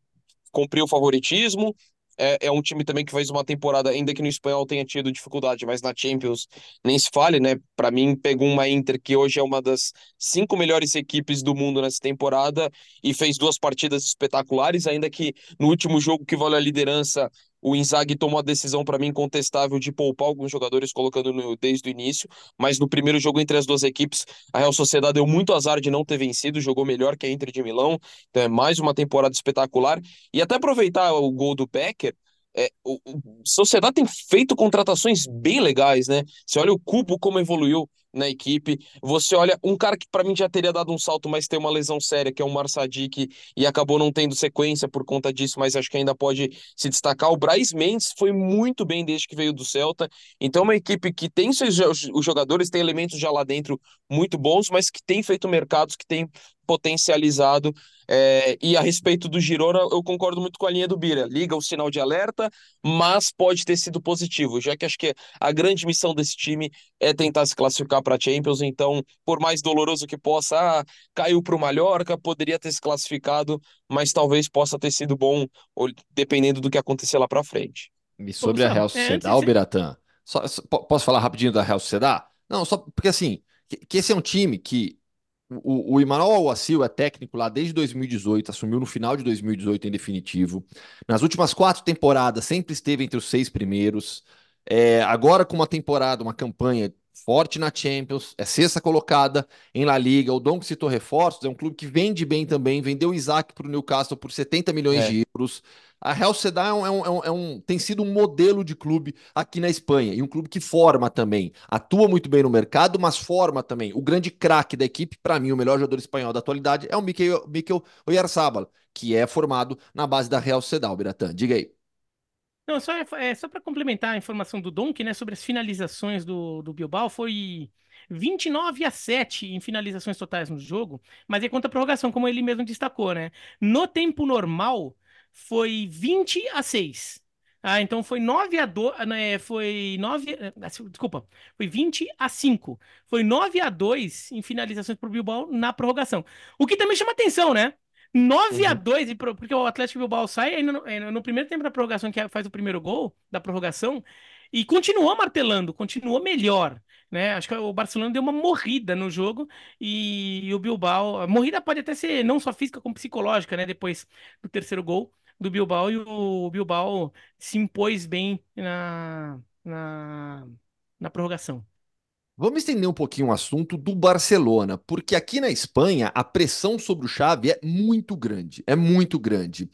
cumpriu o favoritismo, é, é, um time também que faz uma temporada, ainda que no espanhol tenha tido dificuldade, mas na Champions nem se fale, né? Para mim, pegou uma Inter que hoje é uma das cinco melhores equipes do mundo nessa temporada e fez duas partidas espetaculares, ainda que no último jogo que vale a liderança o Inzaghi tomou a decisão, para mim, contestável de poupar alguns jogadores, colocando no, desde o início. Mas no primeiro jogo entre as duas equipes, a Real Sociedade deu muito azar de não ter vencido, jogou melhor que a Inter de Milão. Então é mais uma temporada espetacular. E até aproveitar o gol do Becker, é, o, o Sociedade tem feito contratações bem legais, né? Você olha o Cubo como evoluiu na equipe. Você olha um cara que para mim já teria dado um salto, mas tem uma lesão séria, que é o Marsadik, e acabou não tendo sequência por conta disso, mas acho que ainda pode se destacar. O Braz Mendes foi muito bem desde que veio do Celta. Então, é uma equipe que tem seus os jogadores, tem elementos já lá dentro muito bons, mas que tem feito mercados, que tem potencializado. É, e a respeito do Girona, eu concordo muito com a linha do Bira. Liga o sinal de alerta, mas pode ter sido positivo, já que acho que a grande missão desse time é tentar se classificar para a Champions. Então, por mais doloroso que possa, ah, caiu para o Mallorca, poderia ter se classificado, mas talvez possa ter sido bom, dependendo do que acontecer lá para frente. E sobre a Real Sociedade, é, Biratã, só, posso falar rapidinho da Real Sociedade? Não, só porque assim, que, que esse é um time que o, o Emmanuel Awassil é técnico lá desde 2018, assumiu no final de 2018 em definitivo. Nas últimas quatro temporadas sempre esteve entre os seis primeiros. É, agora com uma temporada, uma campanha forte na Champions, é sexta colocada em La Liga. O Dom que citou reforços, é um clube que vende bem também, vendeu o Isaac para o Newcastle por 70 milhões é. de euros. A Real Sociedad é, é um, é, um, é um, tem sido um modelo de clube aqui na Espanha e um clube que forma também, atua muito bem no mercado, mas forma também. O grande craque da equipe, para mim, o melhor jogador espanhol da atualidade é o Mikel, Mikel Oyarzabal, que é formado na base da Real Sociedad, Biratã. Diga aí. Não, só, é, é só para complementar a informação do Donk, né, sobre as finalizações do, do Bilbao, foi 29 a 7 em finalizações totais no jogo, mas é contra a prorrogação, como ele mesmo destacou, né? No tempo normal, foi 20 a 6. Ah, então foi 9 a 2, né, foi 9, eh, desculpa, foi 20 a 5. Foi 9 a 2 em finalizações para o Bilbao na prorrogação. O que também chama atenção, né? 9 uhum. a 2 porque o Atlético Bilbao sai ainda no, eh, no, primeiro tempo da prorrogação, que é, faz o primeiro gol da prorrogação, e continuou martelando, continuou melhor. Né? Acho que o Barcelona deu uma morrida no jogo e, e o Bilbao. A morrida pode até ser não só física como psicológica, né? Depois do terceiro gol do Bilbao e o Bilbao se impôs bem na, na, na prorrogação. Vamos estender um pouquinho o assunto do Barcelona, porque aqui na Espanha a pressão sobre o Xavi é muito grande, é muito grande.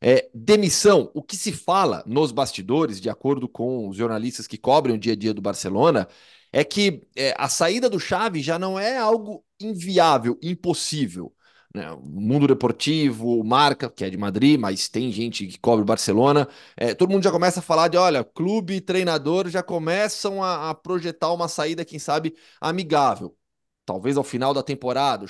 É, demissão, o que se fala nos bastidores, de acordo com os jornalistas que cobrem o dia a dia do Barcelona, é que é, a saída do Xavi já não é algo inviável, impossível. Né? Mundo deportivo, marca, que é de Madrid, mas tem gente que cobre o Barcelona. É, todo mundo já começa a falar de, olha, clube e treinador já começam a, a projetar uma saída, quem sabe, amigável talvez ao final da temporada, o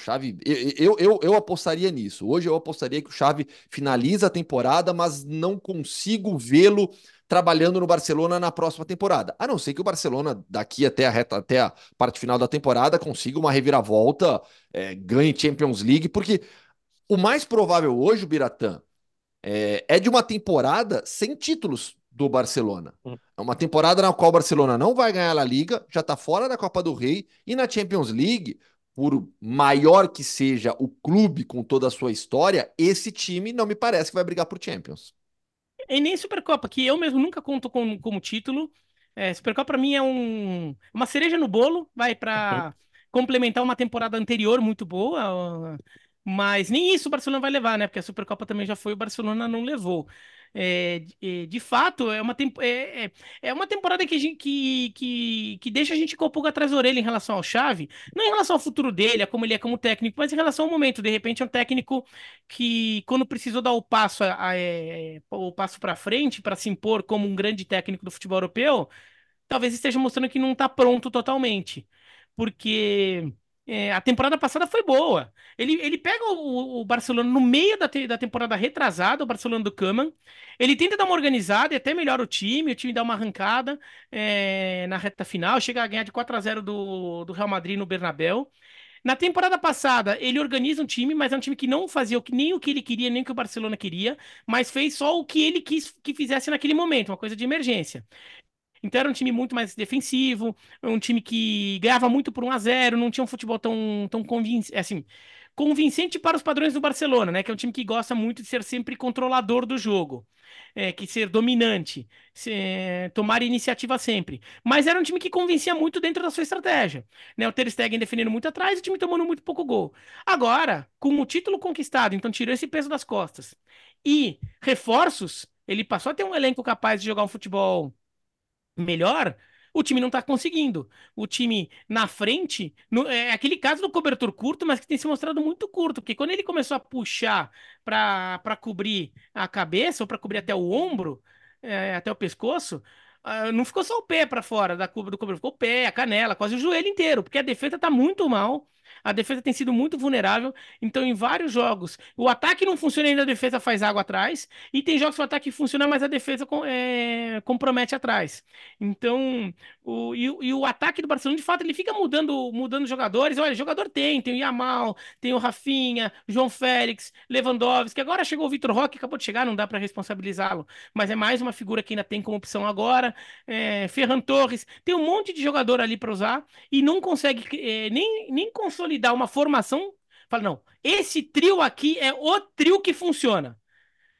eu, eu, eu apostaria nisso. Hoje eu apostaria que o Xavi finaliza a temporada, mas não consigo vê-lo trabalhando no Barcelona na próxima temporada. A não ser que o Barcelona, daqui até a reta, até a parte final da temporada, consiga uma reviravolta, é, ganhe Champions League, porque o mais provável hoje, o Biratã, é, é de uma temporada sem títulos do Barcelona. Hum. É uma temporada na qual o Barcelona não vai ganhar a Liga, já está fora da Copa do Rei e na Champions League, por maior que seja o clube com toda a sua história, esse time não me parece que vai brigar por Champions. E nem Supercopa, que eu mesmo nunca conto como, como título. É, Supercopa para mim é um, uma cereja no bolo, vai para uhum. complementar uma temporada anterior muito boa. Mas nem isso o Barcelona vai levar, né? Porque a Supercopa também já foi, o Barcelona não levou. É, de, de fato, é uma, é, é, é uma temporada que, gente, que, que, que deixa a gente com o pulga atrás da orelha em relação ao Xavi, não em relação ao futuro dele, a como ele é como técnico, mas em relação ao momento. De repente, é um técnico que, quando precisou dar o passo, a, a, é, o passo para frente, para se impor como um grande técnico do futebol europeu, talvez esteja mostrando que não está pronto totalmente. Porque é, a temporada passada foi boa. Ele, ele pega o, o Barcelona no meio da, te, da temporada retrasada, o Barcelona do Kaman. Ele tenta dar uma organizada e até melhora o time. O time dá uma arrancada é, na reta final. Chega a ganhar de 4 a 0 do, do Real Madrid no Bernabéu. Na temporada passada, ele organiza um time, mas é um time que não fazia nem o que ele queria, nem o que o Barcelona queria, mas fez só o que ele quis que fizesse naquele momento, uma coisa de emergência. Então era um time muito mais defensivo, um time que ganhava muito por 1 a 0 não tinha um futebol tão, tão convincente, assim, convincente para os padrões do Barcelona, né? Que é um time que gosta muito de ser sempre controlador do jogo, é, que ser dominante, se, é, tomar iniciativa sempre. Mas era um time que convencia muito dentro da sua estratégia, né? O Ter Stegen defendendo muito atrás o time tomando muito pouco gol. Agora, com o título conquistado, então tirou esse peso das costas e reforços, ele passou a ter um elenco capaz de jogar um futebol melhor, o time não está conseguindo. O time na frente, no, é aquele caso do cobertor curto, mas que tem se mostrado muito curto, porque quando ele começou a puxar para cobrir a cabeça ou para cobrir até o ombro, é, até o pescoço, uh, não ficou só o pé para fora da curva do cobertor, ficou o pé, a canela, quase o joelho inteiro, porque a defesa está muito mal. A defesa tem sido muito vulnerável. Então, em vários jogos, o ataque não funciona ainda, a defesa faz água atrás. E tem jogos que o ataque funciona, mas a defesa é, compromete atrás. Então, o, e, e, o ataque do Barcelona, de fato, ele fica mudando, mudando jogadores. Olha, jogador tem, tem o Yamal, tem o Rafinha, João Félix, Lewandowski. Agora chegou o Vitor Roque, acabou de chegar, não dá para responsabilizá-lo. Mas é mais uma figura que ainda tem como opção agora. É, Ferran Torres, tem um monte de jogador ali para usar e não consegue é, nem, nem consolidar uma formação. Fala, não, esse trio aqui é o trio que funciona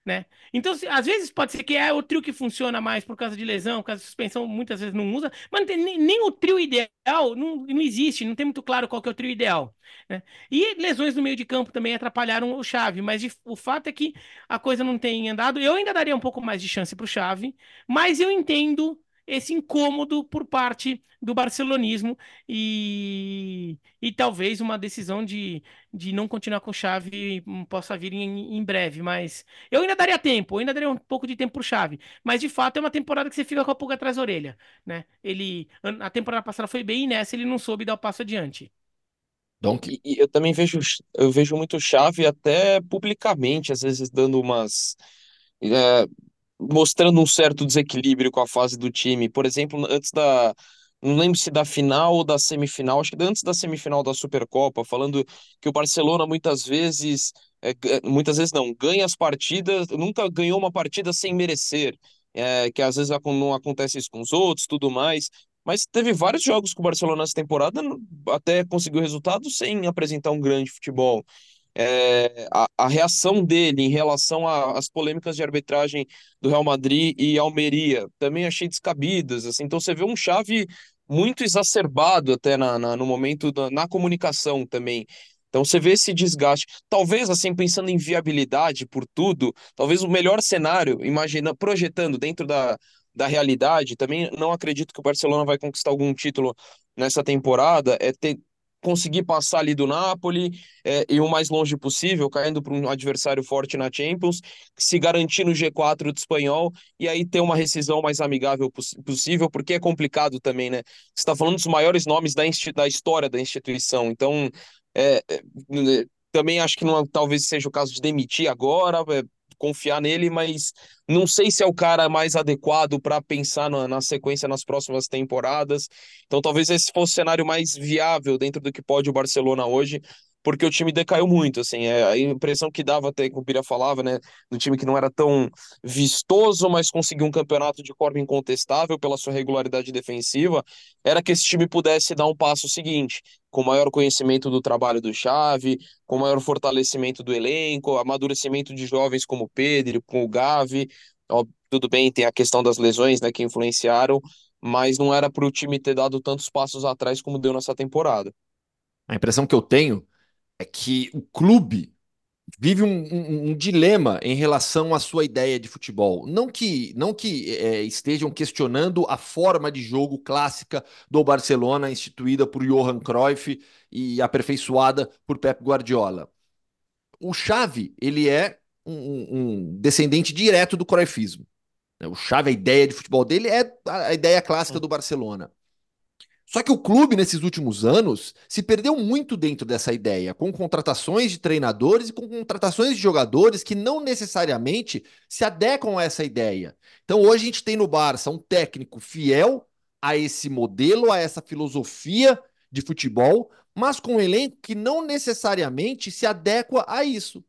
né? Então, se, às vezes pode ser que é o trio que funciona mais por causa de lesão, por causa de suspensão, muitas vezes não usa, mas não tem, nem, nem, o trio ideal não, não existe, não tem muito claro qual que é o trio ideal. Né? E lesões no meio de campo também atrapalharam o Chave, mas de, o fato é que a coisa não tem andado. Eu ainda daria um pouco mais de chance para o Chave, mas eu entendo esse incômodo por parte do barcelonismo e, e talvez uma decisão de, de não continuar com o Xavi possa vir em, em breve, mas eu ainda daria tempo, eu ainda daria um pouco de tempo para o Xavi, mas de fato é uma temporada que você fica com a pulga atrás da orelha, né? Ele, a temporada passada foi bem e nessa ele não soube dar o passo adiante. E, e eu também vejo, eu vejo muito Xavi até publicamente, às vezes dando umas... É, mostrando um certo desequilíbrio com a fase do time. Por exemplo, antes da. Não lembro se da final ou da semifinal, acho que antes da semifinal da Supercopa, falando que o Barcelona muitas vezes, é, muitas vezes não, ganha as partidas, nunca ganhou uma partida sem merecer, é, que às vezes não acontece isso com os outros, tudo mais. Mas teve vários jogos que o Barcelona nessa temporada até conseguiu resultado sem apresentar um grande futebol é, a, a, reação dele em relação às polêmicas de arbitragem do Real Madrid e Almeria também achei descabidas. Assim, então você vê um chave muito exacerbado até na, na no momento da, na comunicação também. Então você vê esse desgaste. Talvez assim pensando em viabilidade por tudo, talvez o melhor cenário, imagina projetando dentro da, da realidade, também não acredito que o Barcelona vai conquistar algum título nessa temporada, é ter, conseguir passar ali do Napoli é, e o mais longe possível, caindo para um adversário forte na Champions, se garantir no G4 do espanhol e aí ter uma rescisão mais amigável poss possível, porque é complicado também, né? Você está falando dos maiores nomes da, da história da instituição, então é, é, também acho que não, talvez seja o caso de demitir agora, é, confiar nele, mas não sei se é o cara mais adequado para pensar na, na, sequência nas próximas temporadas. Então talvez esse fosse o cenário mais viável dentro do que pode o Barcelona hoje, porque o time decaiu muito, assim, é, a impressão que dava até que o Pira falava, né, do time que não era tão vistoso, mas conseguiu um campeonato de forma incontestável pela sua regularidade defensiva, era que esse time pudesse dar um passo seguinte, com maior conhecimento do trabalho do Chave, com maior fortalecimento do elenco, amadurecimento de jovens como Pedro, com o Gavi, ó, tudo bem, tem a questão das lesões, né, que influenciaram, mas não era para o time ter dado tantos passos atrás como deu nessa temporada. A impressão que eu tenho é que o clube vive um, um, um, dilema em relação à sua ideia de futebol. Não que, não que é, estejam questionando a forma de jogo clássica do Barcelona, instituída por Johan Cruyff e aperfeiçoada por Pep Guardiola. O Xavi, ele é um, um descendente direto do Cruyffismo. O Xavi, a ideia de futebol dele é a ideia clássica do Barcelona. Só que o clube, nesses últimos anos, se perdeu muito dentro dessa ideia, com contratações de treinadores e com contratações de jogadores que não necessariamente se adequam a essa ideia. Então, hoje a gente tem no Barça um técnico fiel a esse modelo, a essa filosofia de futebol, mas com um elenco que não necessariamente se adequa a isso.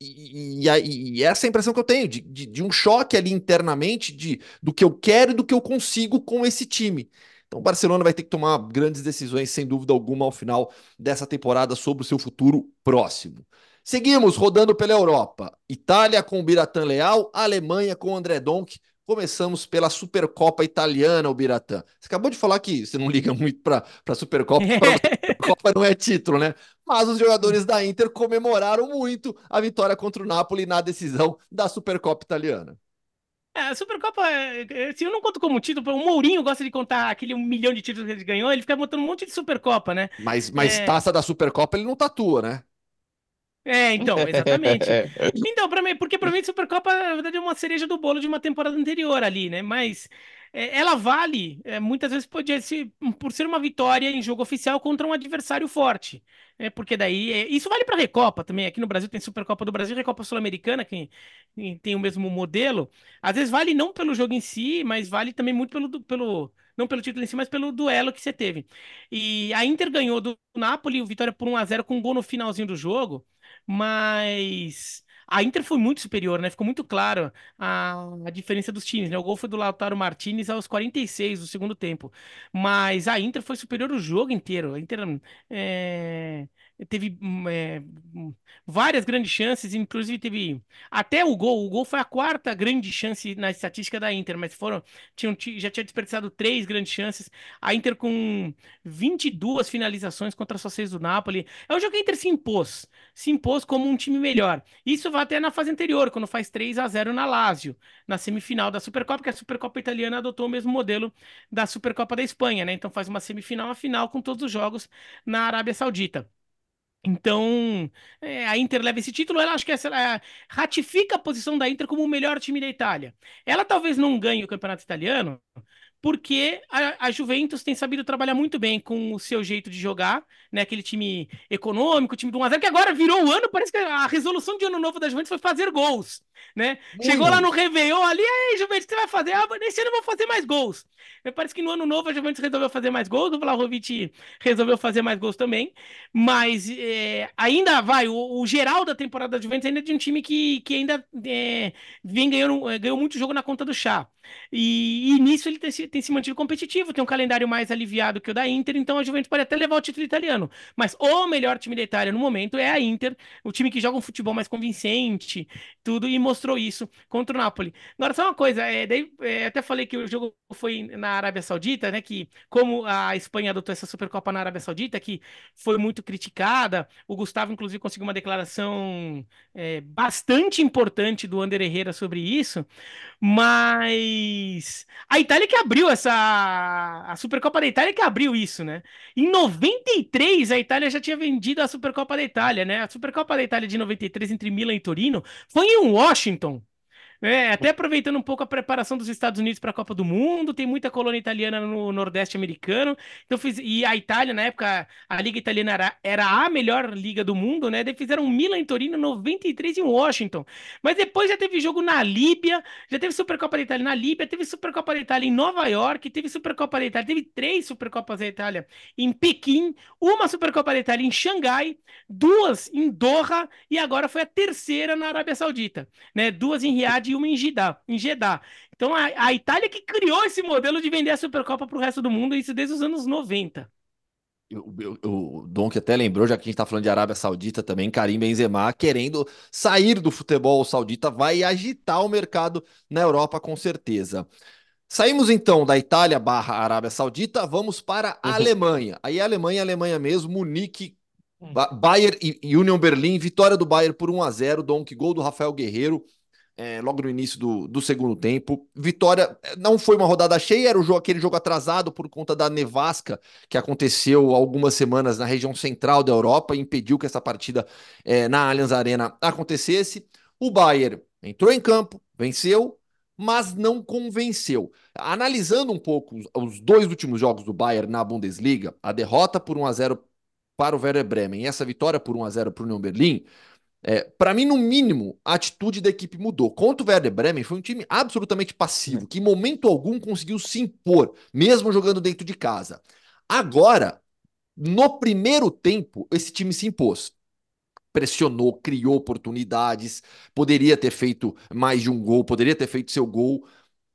E, e, e, essa é a impressão que eu tenho, de, de, de, um choque ali internamente de, do que eu quero e do que eu consigo com esse time. Então o Barcelona vai ter que tomar grandes decisões, sem dúvida alguma, ao final dessa temporada sobre o seu futuro próximo. Seguimos rodando pela Europa. Itália com o Biratan Leal, Alemanha com o André Donk. Começamos pela Supercopa Italiana, o Biratã. Você acabou de falar que você não liga muito para a Supercopa, Supercopa não é título, né? Mas os jogadores da Inter comemoraram muito a vitória contra o Napoli na decisão da Supercopa Italiana. É, a Supercopa, é, é, se eu não conto como título, o Mourinho gosta de contar aquele um milhão de títulos que ele ganhou, ele fica botando um monte de Supercopa, né? Mas, mas é... taça da Supercopa ele não tatua, né? É, então, exatamente. então, para mim, porque para mim Supercopa, na verdade, é uma cereja do bolo de uma temporada anterior ali, né? Mas ela vale, é, muitas vezes podia ser, por ser uma vitória em jogo oficial contra um adversário forte. É, porque daí. É, isso vale para a Recopa também. Aqui no Brasil tem Supercopa do Brasil Recopa Sul-Americana, que, que, tem o mesmo modelo. Às vezes vale não pelo jogo em si, mas vale também muito pelo, pelo. Não pelo título em si, mas pelo duelo que você teve. E a Inter ganhou do Napoli, o Vitória por 1 a 0 com um gol no finalzinho do jogo. Mas a Inter foi muito superior, né? Ficou muito claro a, a diferença dos times, né? O gol foi do Lautaro Martinez aos 46 do segundo tempo. Mas a Inter foi superior o jogo inteiro. A Inter é, teve hum, é, hum, várias grandes chances, inclusive teve até o gol. O gol foi a quarta grande chance na estatística da Inter, mas foram tinham, já tinha desperdiçado três grandes chances. A Inter com 22 finalizações contra só seis do Napoli. É um jogo que a Inter se impôs, se impôs como um time melhor. Isso vai até na fase anterior, quando faz 3 a 0 na Lazio, na semifinal da Supercopa, que a Supercopa italiana adotou o mesmo modelo da Supercopa da Espanha, né? Então faz uma semifinal a final com todos os jogos na Arábia Saudita. Então, é, a Inter leva esse título, ela acho que essa, ela ratifica a posição da Inter como o melhor time da Itália. Ela talvez não ganhe o campeonato italiano, porque a, a, Juventus tem sabido trabalhar muito bem com o seu jeito de jogar, né? Aquele time econômico, time do 1x0, que agora virou o ano, parece que a resolução de ano novo da Juventus foi fazer gols, né? Chegou lá no Réveillon ali, aí, Juventus, o que você vai fazer? Ah, nesse ano eu vou fazer mais gols. Parece que no ano novo a Juventus resolveu fazer mais gols, o Vlahovic resolveu fazer mais gols também, mas é, ainda vai, o, o, geral da temporada da Juventus ainda é de um time que, que ainda é, vem ganhando, ganhou muito jogo na conta do chá. E, e nisso ele tem se, tem se mantido competitivo, tem um calendário mais aliviado que o da Inter, então a Juventus pode até levar o título italiano. Mas o melhor time da Itália no momento é a Inter, o time que joga um futebol mais convincente, tudo, e mostrou isso contra o Napoli. Agora, só uma coisa, é, daí, é, até falei que o jogo foi na Arábia Saudita, né? Que como a Espanha adotou essa Supercopa na Arábia Saudita, que foi muito criticada, o Gustavo, inclusive, conseguiu uma declaração é, bastante importante do Ander Herrera sobre isso. Mas a Itália que abriu essa. A Supercopa da Itália que abriu isso, né? Em 93, a Itália já tinha vendido a Supercopa da Itália, né? A Supercopa da Itália de 93 entre Milan e Torino foi em Washington. É, até aproveitando um pouco a preparação dos Estados Unidos para a Copa do Mundo, tem muita colônia italiana no Nordeste americano. Então fiz, e a Itália, na época, a Liga Italiana era, era a melhor liga do mundo, né? Daí fizeram Milan em Torino 93 em Washington. Mas depois já teve jogo na Líbia, já teve Supercopa da Itália na Líbia, teve Supercopa da Itália em Nova York, teve Supercopa da Itália, teve três Supercopas da Itália em Pequim, uma Supercopa da Itália em Xangai, duas em Doha e agora foi a terceira na Arábia Saudita, né? Duas em Riad e uma em Jeddah. Em Jeddah. Então a, a Itália que criou esse modelo de vender a Supercopa para o resto do mundo, isso desde os anos 90. O Dom que até lembrou, já que a gente está falando de Arábia Saudita também, Karim Benzema querendo sair do futebol saudita, vai agitar o mercado na Europa com certeza. Saímos então da Itália barra Arábia Saudita, vamos para a uhum. Alemanha. Aí a Alemanha, Alemanha mesmo, Munique, hum. Bayern e Union Berlim, vitória do Bayern por 1 a 0 Donk, gol do Rafael Guerreiro é, logo no início do, do segundo tempo. Vitória não foi uma rodada cheia, era o jogo, aquele jogo atrasado por conta da nevasca que aconteceu algumas semanas na região central da Europa e impediu que essa partida é, na Allianz Arena acontecesse. O Bayern entrou em campo, venceu, mas não convenceu. Analisando um pouco os dois últimos jogos do Bayern na Bundesliga, a derrota por 1 a 0 para o Werder Bremen e essa vitória por 1 a 0 para o Union Berlim, é, para mim, no mínimo, a atitude da equipe mudou. Contra o Werder Bremen, foi um time absolutamente passivo, que em momento algum conseguiu se impor, mesmo jogando dentro de casa. Agora, no primeiro tempo, esse time se impôs. Pressionou, criou oportunidades, poderia ter feito mais de um gol, poderia ter feito seu gol,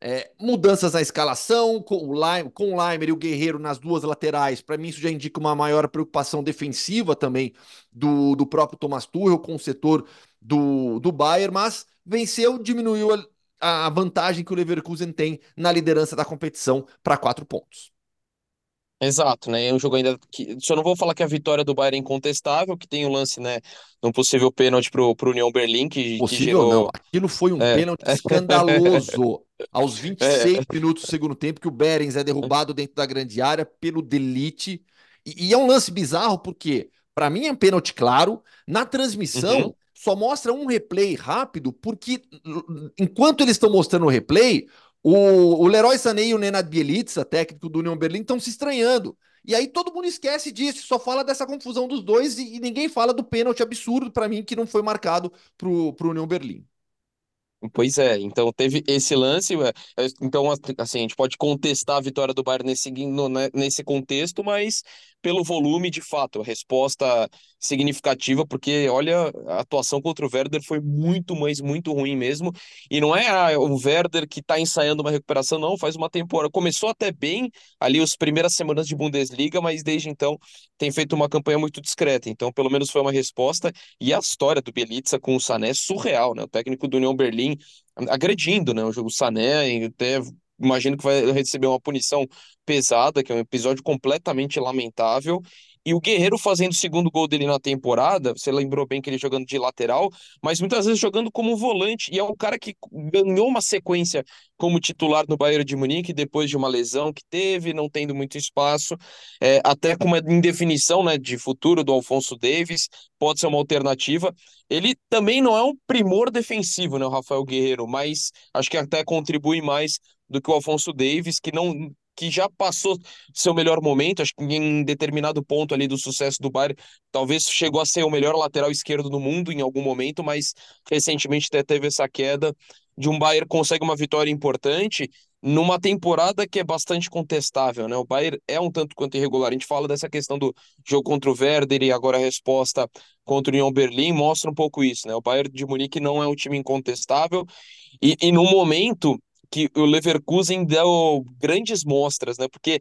é, mudanças na escalação, com o, Lime, com o Leimer e o Guerreiro nas duas laterais. Para mim, isso já indica uma maior preocupação defensiva também do, do próprio Thomas Tuchel com o setor do, do Bayern, mas venceu, diminuiu a, a vantagem que o Leverkusen tem na liderança da competição para quatro pontos. Exato, né? É um jogo ainda que. Só não vou falar que a vitória do Bayern é incontestável, que tem o um lance, né? Um possível pênalti pro, pro União Berlim, que, possível que gerou... não. Aquilo foi um é. pênalti escandaloso. Aos 26 é. minutos do segundo tempo, que o Berens é derrubado dentro da grande área pelo Delite. E, e é um lance bizarro, porque, para mim, é um pênalti claro. Na transmissão, uhum. só mostra um replay rápido, porque enquanto eles estão mostrando o replay, o, o Leroy Sané e o Nenad Bielitsa, técnico do União Berlim, estão se estranhando. E aí todo mundo esquece disso, só fala dessa confusão dos dois e, e ninguém fala do pênalti absurdo para mim que não foi marcado para o União Berlim. Pois é, então teve esse lance, é, então assim, a gente pode contestar a vitória do Bayern nesse, né, nesse contexto, mas pelo volume, de fato, a resposta significativa, porque olha, a atuação contra o Werder foi muito, mas muito ruim mesmo, e não é ah, o Werder que está ensaiando uma recuperação, não, faz uma temporada, começou até bem ali as primeiras semanas de Bundesliga, mas desde então tem feito uma campanha muito discreta, então pelo menos foi uma resposta, e a história do Bielitsa com o Sané é surreal, né, o técnico do União Berlim agredindo, né? O jogo Sané, até imagino que vai receber uma punição pesada, que é um episódio completamente lamentável. E o Guerreiro fazendo o segundo gol dele na temporada, você lembrou bem que ele jogando de lateral, mas muitas vezes jogando como volante. E é um cara que ganhou uma sequência como titular no Bayern de Munique depois de uma lesão que teve, não tendo muito espaço, é, até com uma indefinição né, de futuro do Alfonso Davis, pode ser uma alternativa. Ele também não é um primor defensivo, né, o Rafael Guerreiro, mas acho que até contribui mais do que o Alfonso Davis, que não que já passou seu melhor momento, acho que em determinado ponto ali do sucesso do Bayern, talvez chegou a ser o melhor lateral esquerdo do mundo em algum momento, mas recentemente até teve essa queda de um Bayern consegue uma vitória importante numa temporada que é bastante contestável, né? O Bayern é um tanto quanto irregular. A gente fala dessa questão do jogo contra o Werder e agora a resposta contra o Union Berlim mostra um pouco isso, né? O Bayern de Munique não é um time incontestável e, e no momento que o Leverkusen deu grandes mostras, né? Porque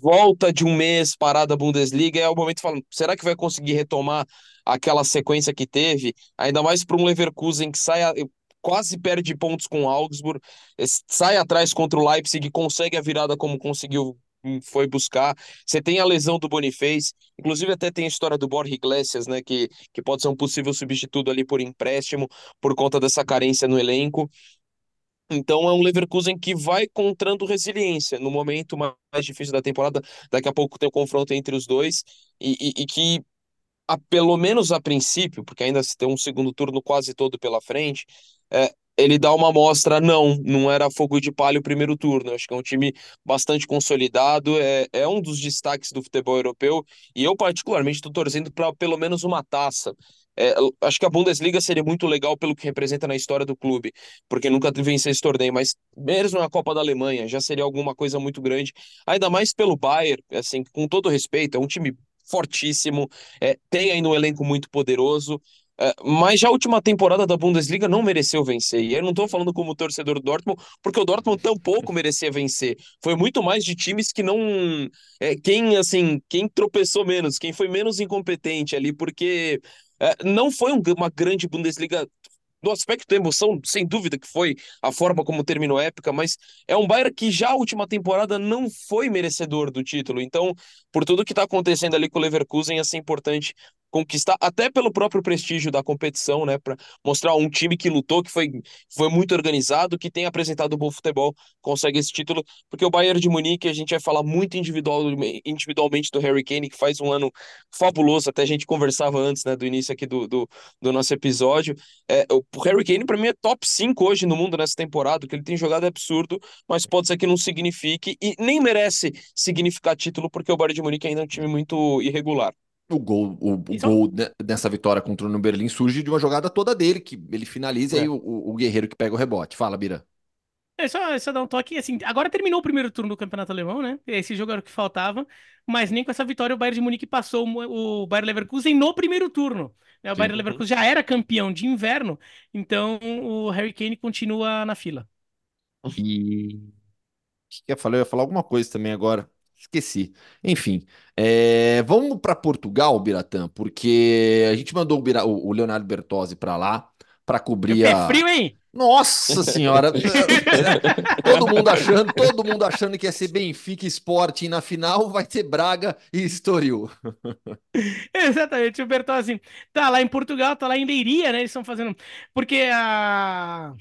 volta de um mês parada a Bundesliga é o momento falar, será que vai conseguir retomar aquela sequência que teve? Ainda mais para um Leverkusen que sai quase perde pontos com o Augsburg, sai atrás contra o Leipzig, consegue a virada como conseguiu hum, foi buscar. Você tem a lesão do Boniface, inclusive até tem a história do Borja Iglesias, né, que, que pode ser um possível substituto ali por empréstimo, por conta dessa carência no elenco. Então é um Leverkusen que vai encontrando resiliência no momento mais difícil da temporada. Daqui a pouco tem o um confronto entre os dois e, e, e que, a, pelo menos a princípio, porque ainda se tem um segundo turno quase todo pela frente, é, ele dá uma amostra, não, não era fogo de palha o primeiro turno. Acho que é um time bastante consolidado, é, é um dos destaques do futebol europeu, e eu, particularmente, estou torcendo para pelo menos uma taça. É, acho que a Bundesliga seria muito legal pelo que representa na história do clube, porque nunca venceu esse torneio, mas mesmo na Copa da Alemanha já seria alguma coisa muito grande, ainda mais pelo Bayern, assim, com todo respeito, é um time fortíssimo, é, tem ainda um elenco muito poderoso, é, mas já a última temporada da Bundesliga não mereceu vencer. E eu não estou falando como torcedor do Dortmund, porque o Dortmund tampouco merecia vencer. Foi muito mais de times que não. É, quem, assim, quem tropeçou menos, quem foi menos incompetente ali, porque não foi um, uma grande Bundesliga no aspecto da emoção, sem dúvida que foi a forma como terminou a época, mas é um Bayern que já a última temporada não foi merecedor do título. Então, por tudo que está acontecendo ali com o Leverkusen, ia ser importante conquistar, até pelo próprio prestígio da competição, né? Para mostrar um time que lutou, que foi, foi muito organizado, que tem apresentado bom futebol, consegue esse título, porque o Bayern de Munique, a gente vai falar muito individual, individualmente do Harry Kane, que faz um ano fabuloso, até a gente conversava antes, né, do início aqui do, do, do nosso episódio. É, o Harry Kane, para mim, é top 5 hoje no mundo nessa temporada, que ele tem jogado é absurdo, mas pode ser que não signifique, e nem merece significar título, porque o Bayern de Munique ainda é um time muito irregular. O gol, o, o gol nessa vitória contra o Union Berlim surge de uma jogada toda dele, que ele finaliza é. e aí o, o, Guerreiro que pega o rebote. Fala, Bira. É só, só dar um toque, assim, agora terminou o primeiro turno do Campeonato Alemão, né? Esse jogo era o que faltava, mas nem com essa vitória o Bayern de Munique passou o Bayern Leverkusen no primeiro turno. Né? O Sim. Bayern Leverkusen já era campeão de inverno, então o Harry Kane continua na fila. E... O que eu falar? Eu ia falar alguma coisa também agora. Esqueci. Enfim, é, vamos para Portugal, Biratã, porque a gente mandou o, Bira, o Leonardo Bertozzi para lá para cobrir a. É frio, hein? Nossa senhora! todo mundo achando, todo mundo achando que ia ser Benfica Esporte e na final vai ter Braga e Estoril. Exatamente, o Bertozzi tá lá em Portugal, tá lá em Leiria, né? Eles estão fazendo. Porque a.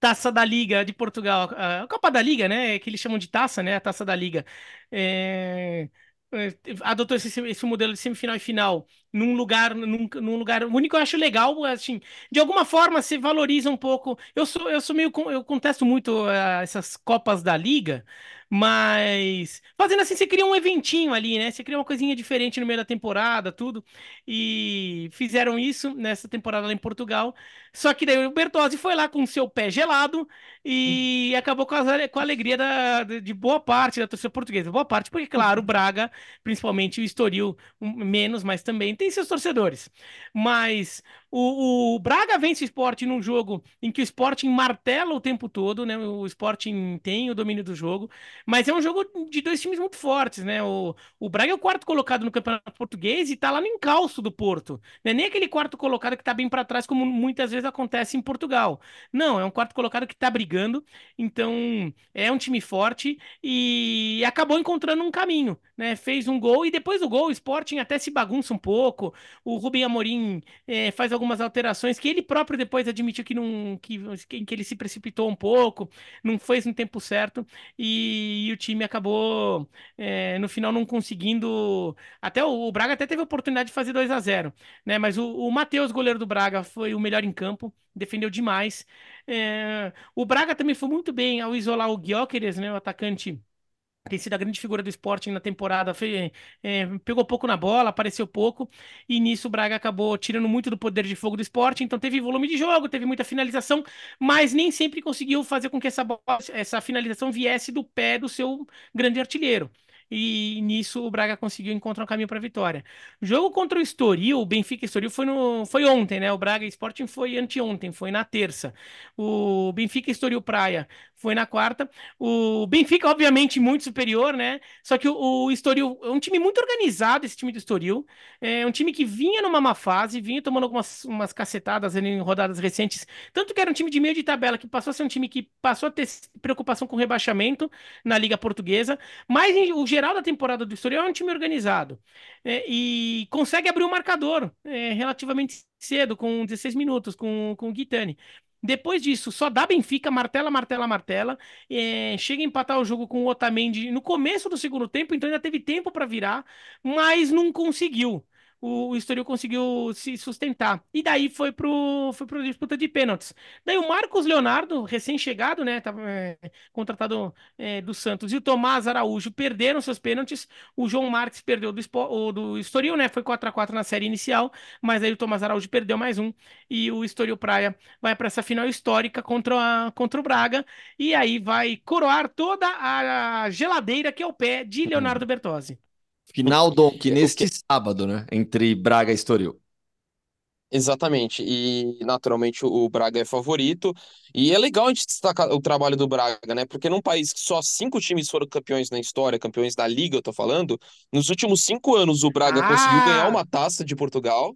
Taça da Liga de Portugal, a Copa da Liga, né? Que eles chamam de taça, né? A Taça da Liga. É, é... Adotou esse, esse, modelo de semifinal e final num lugar, num, num lugar único, eu acho legal, assim, de alguma forma se valoriza um pouco. Eu sou, eu sou meio, eu contesto muito uh, essas Copas da Liga, mas fazendo assim, você cria um eventinho ali, né? Você cria uma coisinha diferente no meio da temporada, tudo. E fizeram isso nessa temporada lá em Portugal. Só que daí o Bertozzi foi lá com seu pé gelado e acabou com a, com a alegria da, de boa parte da torcida portuguesa. Boa parte, porque, claro, o Braga, principalmente o Estoril, menos, mas também tem seus torcedores. Mas o, o Braga vence o esporte num jogo em que o Sporting martela o tempo todo, né? O Sporting tem o domínio do jogo, mas é um jogo de dois times muito fortes, né? O, o Braga é o quarto colocado no Campeonato Português e tá lá no encalço do Porto. Não é nem aquele quarto colocado que tá bem para trás, como muitas vezes acontece em Portugal. Não, é um quarto colocado que tá brigando, então é um time forte e acabou encontrando um caminho, né? Fez um gol e depois do gol o Sporting até se bagunça um pouco. O Rubem Amorim é, faz algumas alterações que ele próprio depois admitiu que não que, que ele se precipitou um pouco, não fez no tempo certo e, e o time acabou é, no final não conseguindo. Até o, o, Braga até teve a oportunidade de fazer 2 a 0 né? Mas o, o Matheus, goleiro do Braga, foi o melhor em campo, defendeu demais. É, o Braga também foi muito bem ao isolar o Gyökeres, né? O atacante tem sido a grande figura do Sporting na temporada, é, pegou pouco na bola, apareceu pouco, e nisso o Braga acabou tirando muito do poder de fogo do Sporting, então teve volume de jogo, teve muita finalização, mas nem sempre conseguiu fazer com que essa, bola, essa finalização viesse do pé do seu grande artilheiro e nisso o Braga conseguiu encontrar um caminho para a vitória. Jogo contra o Estoril, o Benfica Estoril foi, no, foi ontem, né? O Braga Sporting foi anteontem, foi na terça. O Benfica Estoril Praia foi na quarta. O Benfica, obviamente, muito superior, né? Só que o, o Estoril é um time muito organizado, esse time do Estoril. É um time que vinha numa má fase, vinha tomando algumas umas cacetadas em rodadas recentes. Tanto que era um time de meio de tabela, que passou a ser um time que passou a ter preocupação com rebaixamento na Liga Portuguesa. Mas o geral da temporada do Estoril é um time organizado. É, e consegue abrir o marcador é, relativamente cedo, com 16 minutos, com, com o Guitani. Depois disso, só dá Benfica, martela, martela, martela. É, chega a empatar o jogo com o Otamendi no começo do segundo tempo, então ainda teve tempo para virar, mas não conseguiu. O, o Estoril conseguiu se sustentar. E daí foi pro, foi pro disputa de pênaltis. Daí o Marcos Leonardo, recém-chegado, né, tava, é, contratado é, do Santos, e o Tomás Araújo perderam seus pênaltis. O João Marques perdeu do, o, do Estoril, né, foi 4 a 4 na série inicial, mas aí o Tomás Araújo perdeu mais um, e o Estoril Praia vai para essa final histórica contra, a, contra o Braga, e aí vai coroar toda a geladeira que é o pé de Leonardo Bertozzi. Final, Dom, que neste sábado, né? Entre Braga e Estoril. Exatamente, e naturalmente o Braga é favorito, e é legal a gente destacar o trabalho do Braga, né? Porque num país que só cinco times foram campeões na história, campeões da Liga, eu tô falando, nos últimos cinco anos o Braga ah! conseguiu ganhar uma taça de Portugal.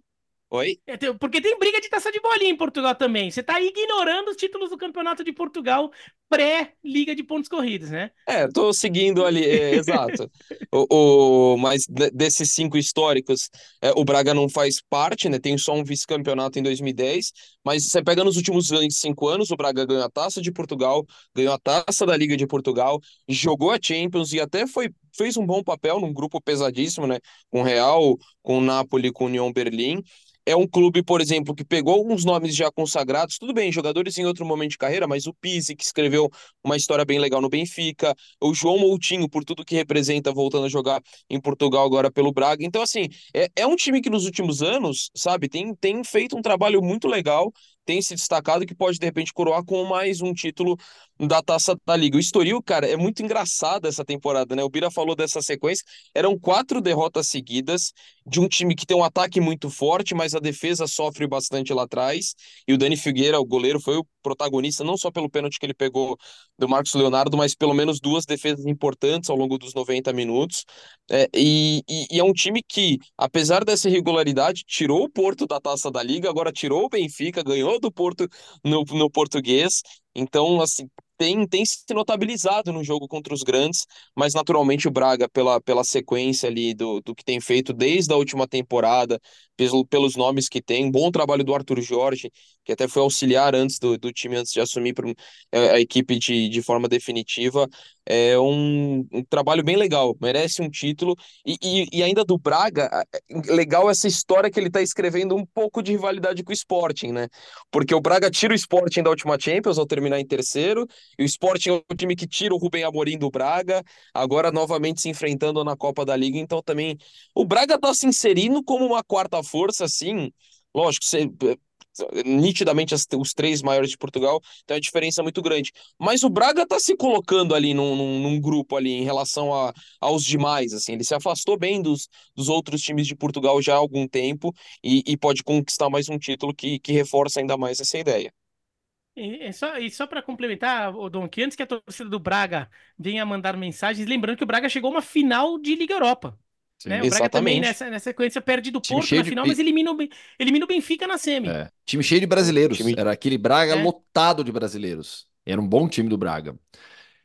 Oi? É, porque tem briga de taça de bolinha em Portugal também. Você tá ignorando os títulos do Campeonato de Portugal pré-liga de pontos corridos, né? É, tô seguindo ali, é, exato. O, o, mas desses cinco históricos, é, o Braga não faz parte, né? Tem só um vice-campeonato em 2010, mas você pega nos últimos cinco anos, o Braga ganhou a Taça de Portugal, ganhou a Taça da Liga de Portugal, jogou a Champions e até foi fez um bom papel num grupo pesadíssimo, né? Com Real, com Napoli, com União Berlim é um clube, por exemplo, que pegou alguns nomes já consagrados, tudo bem, jogadores em outro momento de carreira, mas o Pizzi, que escreveu uma história bem legal no Benfica, o João Moutinho, por tudo que representa, voltando a jogar em Portugal agora pelo Braga. Então, assim, é, é um time que nos últimos anos, sabe, tem, tem feito um trabalho muito legal, tem se destacado que pode, de repente, coroar com mais um título da Taça da Liga. O Estoril, cara, é muito engraçado essa temporada, né? O Bira falou dessa sequência. Eram quatro derrotas seguidas de um time que tem um ataque muito forte, mas a defesa sofre bastante lá atrás. E o Dani Figueira, o goleiro, foi o protagonista, não só pelo pênalti que ele pegou do Marcos Leonardo, mas pelo menos duas defesas importantes ao longo dos 90 minutos. É, e, e, e, é um time que, apesar dessa irregularidade, tirou o Porto da taça da Liga, agora tirou o Benfica, ganhou do Porto no, no português. Então, assim, tem, tem se notabilizado no jogo contra os grandes, mas naturalmente o Braga, pela, pela sequência ali do, do que tem feito desde a última temporada, pelo, pelos nomes que tem, bom trabalho do Arthur Jorge, que até foi auxiliar antes do, do time, antes de assumir é, a equipe de, de forma definitiva, é um, um trabalho bem legal, merece um título, e, e, e ainda do Braga, legal essa história que ele está escrevendo um pouco de rivalidade com o Sporting, né? Porque o Braga tira o Sporting da última Champions ao terminar em terceiro, e o Sporting é o time que tira o Rubem Amorim do Braga, agora novamente se enfrentando na Copa da Liga, então também o Braga está se inserindo como uma quarta força, assim, lógico, você, nitidamente as, os três maiores de Portugal, tem uma diferença muito grande. Mas o Braga está se colocando ali num, num, num, grupo ali em relação a, aos demais, assim, ele se afastou bem dos, dos outros times de Portugal já há algum tempo e, e pode conquistar mais um título que, que reforça ainda mais essa ideia. E, e só, e só para complementar, o Dom, que antes que a torcida do Braga venha mandar mensagens, lembrando que o Braga chegou a uma final de Liga Europa. Né? O Braga também nessa, nessa sequência perde do Time Porto na final, de... mas elimina o, elimina o Benfica na semi. É. Time cheio de brasileiros. Time... Era aquele Braga é. lotado de brasileiros. Era um bom time do Braga.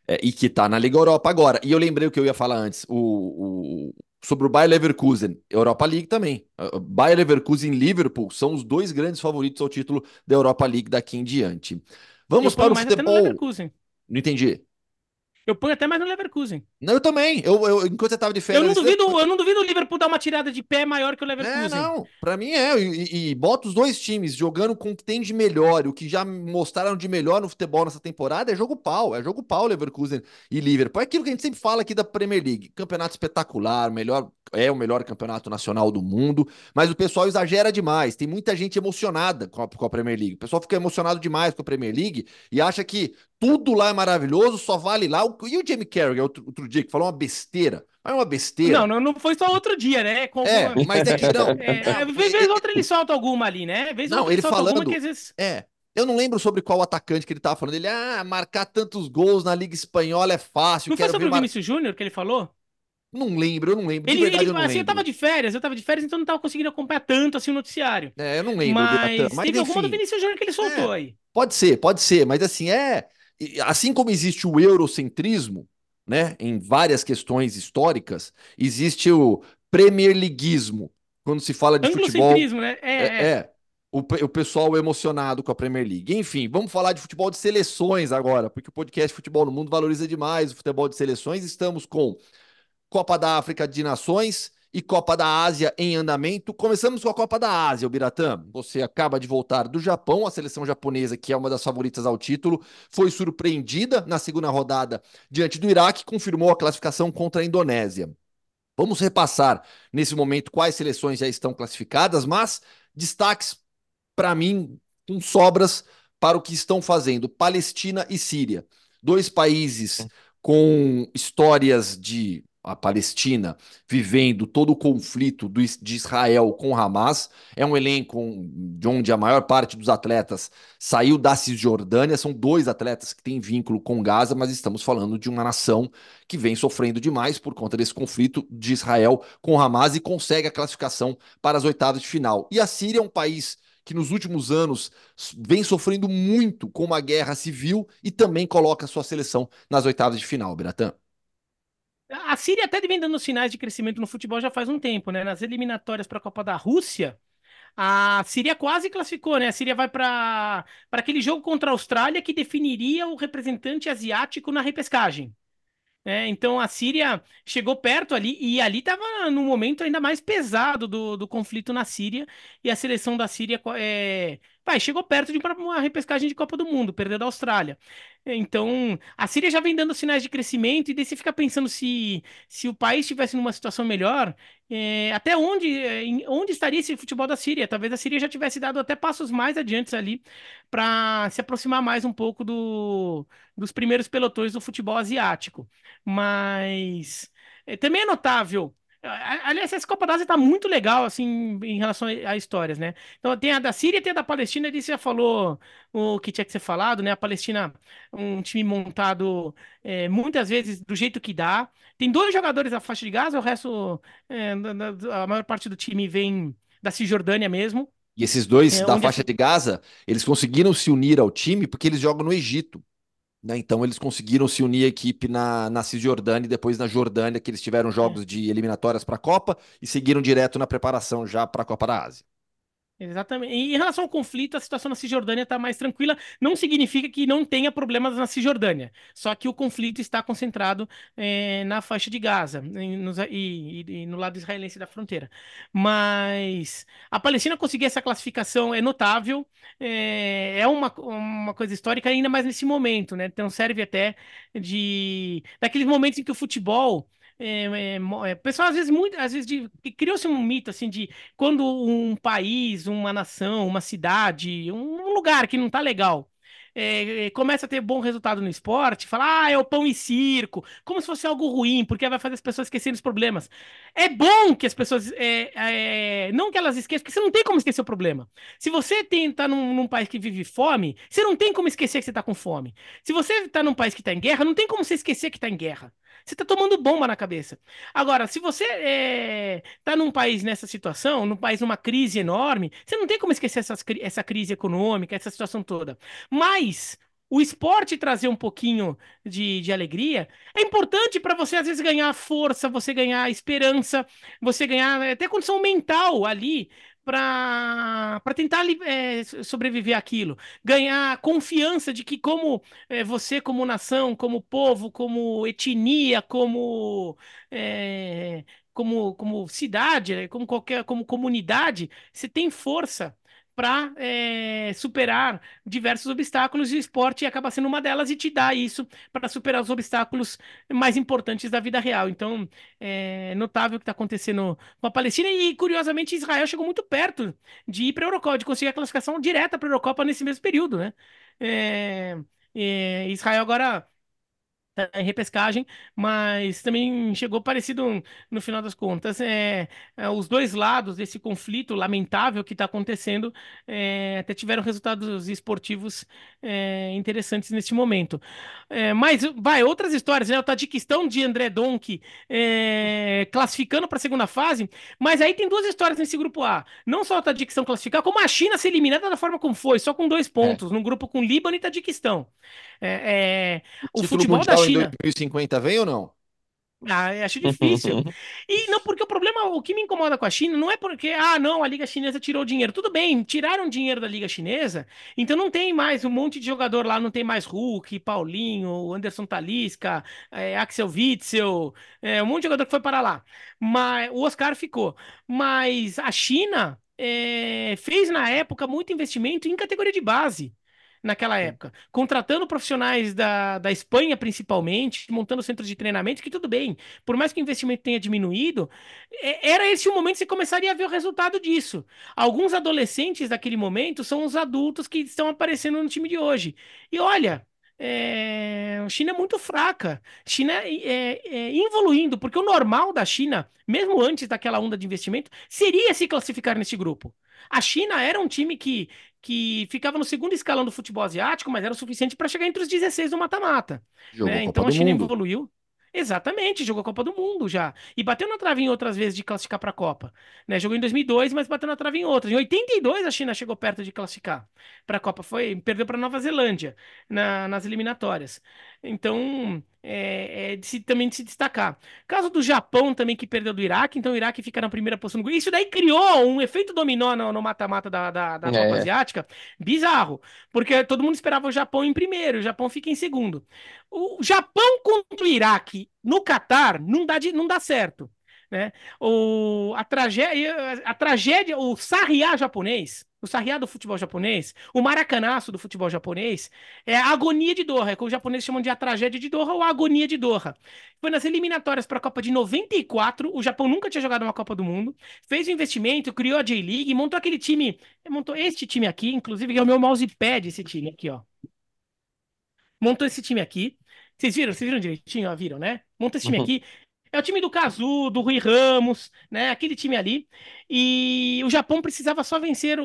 É, e que tá na Liga Europa agora. E eu lembrei o que eu ia falar antes. O, o, sobre o Bayer Leverkusen, Europa League também. Bayer Leverkusen e Liverpool são os dois grandes favoritos ao título da Europa League daqui em diante. Vamos para o futebol. Não entendi. Eu ponho até mais no Leverkusen. Não, eu também. Eu, eu, enquanto você tava de férias. Eu não, duvido, eu... eu não duvido o Liverpool dar uma tirada de pé maior que o Leverkusen. É, não. Pra mim é. E, e bota os dois times jogando com o que tem de melhor. O que já mostraram de melhor no futebol nessa temporada é jogo pau. É jogo pau, Leverkusen e Liverpool. É aquilo que a gente sempre fala aqui da Premier League. Campeonato espetacular, melhor é o melhor campeonato nacional do mundo, mas o pessoal exagera demais. Tem muita gente emocionada com a, com a, Premier League. O pessoal fica emocionado demais com a Premier League e acha que tudo lá é maravilhoso, só vale lá. E o Jamie Carragher, outro, outro dia, que falou uma besteira. É uma besteira. Não, não, não foi só outro dia, né? Com, é, mas é que não. É, vez ou outra ele solta alguma ali, né? Vez não, ele falando. Vezes... É, eu não lembro sobre qual atacante que ele tava falando. Ele, ah, marcar tantos gols na Liga Espanhola é fácil. Não foi sobre o Vinícius. Júnior que ele falou? Não lembro, eu não lembro. Ele, verdade, ele, eu não assim, lembro. eu tava de férias, eu tava de férias, então não tava conseguindo acompanhar tanto assim o noticiário. É, eu não lembro. Mas, mas teve enfim, alguma do Vinícius Júnior que ele soltou é, aí. Pode ser, pode ser, mas assim, é. Assim como existe o eurocentrismo, né, em várias questões históricas, existe o Premier Leaguismo, quando se fala de futebol. Né? É, é, é. é. O, o pessoal emocionado com a Premier League. Enfim, vamos falar de futebol de seleções agora, porque o podcast Futebol no Mundo valoriza demais o futebol de seleções. Estamos com Copa da África de Nações e Copa da Ásia em andamento. Começamos com a Copa da Ásia, o Biratã. Você acaba de voltar do Japão, a seleção japonesa, que é uma das favoritas ao título, foi surpreendida na segunda rodada diante do Iraque, confirmou a classificação contra a Indonésia. Vamos repassar nesse momento quais seleções já estão classificadas, mas destaques para mim com sobras para o que estão fazendo Palestina e Síria. Dois países com histórias de a Palestina vivendo todo o conflito do, de Israel com Hamas. É um elenco de onde a maior parte dos atletas saiu da Cisjordânia. São dois atletas que têm vínculo com Gaza, mas estamos falando de uma nação que vem sofrendo demais por conta desse conflito de Israel com Hamas e consegue a classificação para as oitavas de final. E a Síria é um país que nos últimos anos vem sofrendo muito com uma guerra civil e também coloca sua seleção nas oitavas de final, Biratan. A Síria até vem dando sinais de crescimento no futebol já faz um tempo, né? Nas eliminatórias para a Copa da Rússia, a Síria quase classificou, né? A Síria vai para aquele jogo contra a Austrália que definiria o representante asiático na repescagem. É, então a Síria chegou perto ali e ali estava no momento ainda mais pesado do, do conflito na Síria e a seleção da Síria é, vai, chegou perto de uma repescagem de Copa do Mundo, perdeu da Austrália. Então, a Síria já vem dando sinais de crescimento, e daí você fica pensando se, se o país estivesse numa situação melhor, é, até onde, é, onde estaria esse futebol da Síria? Talvez a Síria já tivesse dado até passos mais adiantes ali para se aproximar mais um pouco do, dos primeiros pelotões do futebol asiático. Mas é, também é notável Aliás, essa Copa da Ásia tá muito legal, assim, em relação a, histórias, né? Então, tem a da Síria, tem a da Palestina, ele já falou o que tinha que ser falado, né? A Palestina, um time montado é, muitas vezes do jeito que dá. Tem dois jogadores da faixa de Gaza, o resto, é, a maior parte do time vem da Cisjordânia mesmo. E esses dois é, da faixa de Gaza, eles conseguiram se unir ao time porque eles jogam no Egito. Né? Então eles conseguiram se unir à equipe na, na Cisjordânia e depois na Jordânia, que eles tiveram jogos é. de eliminatórias para a Copa e seguiram direto na preparação já para a Copa da Ásia. Exatamente. E em relação ao conflito, a situação na Cisjordânia está mais tranquila. Não significa que não tenha problemas na Cisjordânia. Só que o conflito está concentrado é, na faixa de Gaza e, e, e, no lado israelense da fronteira. Mas a Palestina conseguir essa classificação é notável. É, é uma, uma coisa histórica ainda mais nesse momento, né? Então serve até de daqueles momentos em que o futebol é, é, é, pessoal às vezes muito, às vezes criou-se um mito assim de quando um país, uma nação, uma cidade, um lugar que não está legal é, é, começa a ter bom resultado no esporte, fala, ah, é o pão e circo, como se fosse algo ruim, porque vai fazer as pessoas esquecerem os problemas. É bom que as pessoas, é, é, não que elas esqueçam, porque você não tem como esquecer o problema. Se você está num, num, país que vive fome, você não tem como esquecer que você está com fome. Se você está num país que está em guerra, não tem como você esquecer que está em guerra. Você está tomando bomba na cabeça. Agora, se você está é, tá num país nessa situação, num país numa crise enorme, você não tem como esquecer essas, essa crise econômica, essa situação toda. Mas o esporte trazer um pouquinho de, de alegria é importante para você, às vezes, ganhar força, você ganhar esperança, você ganhar até condição mental ali para tentar é, sobreviver aquilo, ganhar confiança de que como é, você como nação, como povo, como etnia, como é, como, como cidade, como qualquer como comunidade, você tem força para é, superar diversos obstáculos e o esporte acaba sendo uma delas e te dá isso para superar os obstáculos mais importantes da vida real. Então, é notável o que está acontecendo com a Palestina e, curiosamente, Israel chegou muito perto de ir para a Eurocopa, de conseguir a classificação direta para a Eurocopa nesse mesmo período, né? É, é, Israel agora em repescagem, mas também chegou parecido no final das contas. É, é os dois lados desse conflito lamentável que está acontecendo é, até tiveram resultados esportivos é, interessantes neste momento. É, mas vai, outras histórias, né? O Tadiquistão de André Donk é, classificando para a segunda fase, mas aí tem duas histórias nesse grupo A. Não só o Tadiquistão classificar, como a China ser eliminada da forma como foi, só com dois é. pontos, num grupo com Líbano e Tadiquistão. O futebol da China. em 2050 vem ou não? Ah, acho difícil. E não, porque o problema, o que me incomoda com a China não é porque, ah, não, a Liga Chinesa tirou dinheiro. Tudo bem, tiraram dinheiro da Liga Chinesa, então não tem mais um monte de jogador lá, não tem mais Hulk, Paulinho, Anderson Talisca, é, Axel Witzel, é, um monte de jogador que foi para lá. Mas o Oscar ficou. Mas a China é, fez na época muito investimento em categoria de base naquela época, contratando profissionais da, da Espanha principalmente, montando centros de treinamento, que tudo bem, por mais que o investimento tenha diminuído, é, era esse o momento que você começaria a ver o resultado disso. Alguns adolescentes daquele momento são os adultos que estão aparecendo no time de hoje. E olha, é, a China é muito fraca. China é, é, é, evoluindo, porque o normal da China, mesmo antes daquela onda de investimento, seria se classificar nesse grupo. A China era um time que, que ficava no segundo escalão do futebol asiático, mas era o suficiente para chegar entre os 16 do mata-mata. Né? Então a China mundo. evoluiu. Exatamente, jogou a Copa do Mundo já. E bateu na trave em outras vezes de classificar para a Copa. Né? Jogou em 2002, mas bateu na trave em outras. Em 82 a China chegou perto de classificar para a Copa. Foi, perdeu para Nova Zelândia na, nas eliminatórias. Então, é, é de se, também de se destacar. Caso do Japão também, que perdeu do Iraque, então o Iraque fica na primeira posição. Isso daí criou um efeito dominó no mata-mata da, da, da é. Copa Asiática bizarro, porque todo mundo esperava o Japão em primeiro, o Japão fica em segundo. O Japão contra o Iraque no Catar não dá, de, não dá certo. Né? O, a, tragédia, a tragédia, o sarriá japonês, o sarriá do futebol japonês, o maracanaço do futebol japonês, é a agonia de Doha, é o que os japoneses chamam de a tragédia de Doha ou a agonia de Doha. Foi nas eliminatórias para a Copa de 94, o Japão nunca tinha jogado uma Copa do Mundo, fez o um investimento, criou a J-League, montou aquele time, montou este time aqui, inclusive, que é o meu mousepad, esse time aqui, ó. Montou esse time aqui. Vocês viram? Vocês viram direitinho? Ó, viram, né? Montou esse time uhum. aqui. É o time do Cazu, do Rui Ramos, né? Aquele time ali. E o Japão precisava só vencer.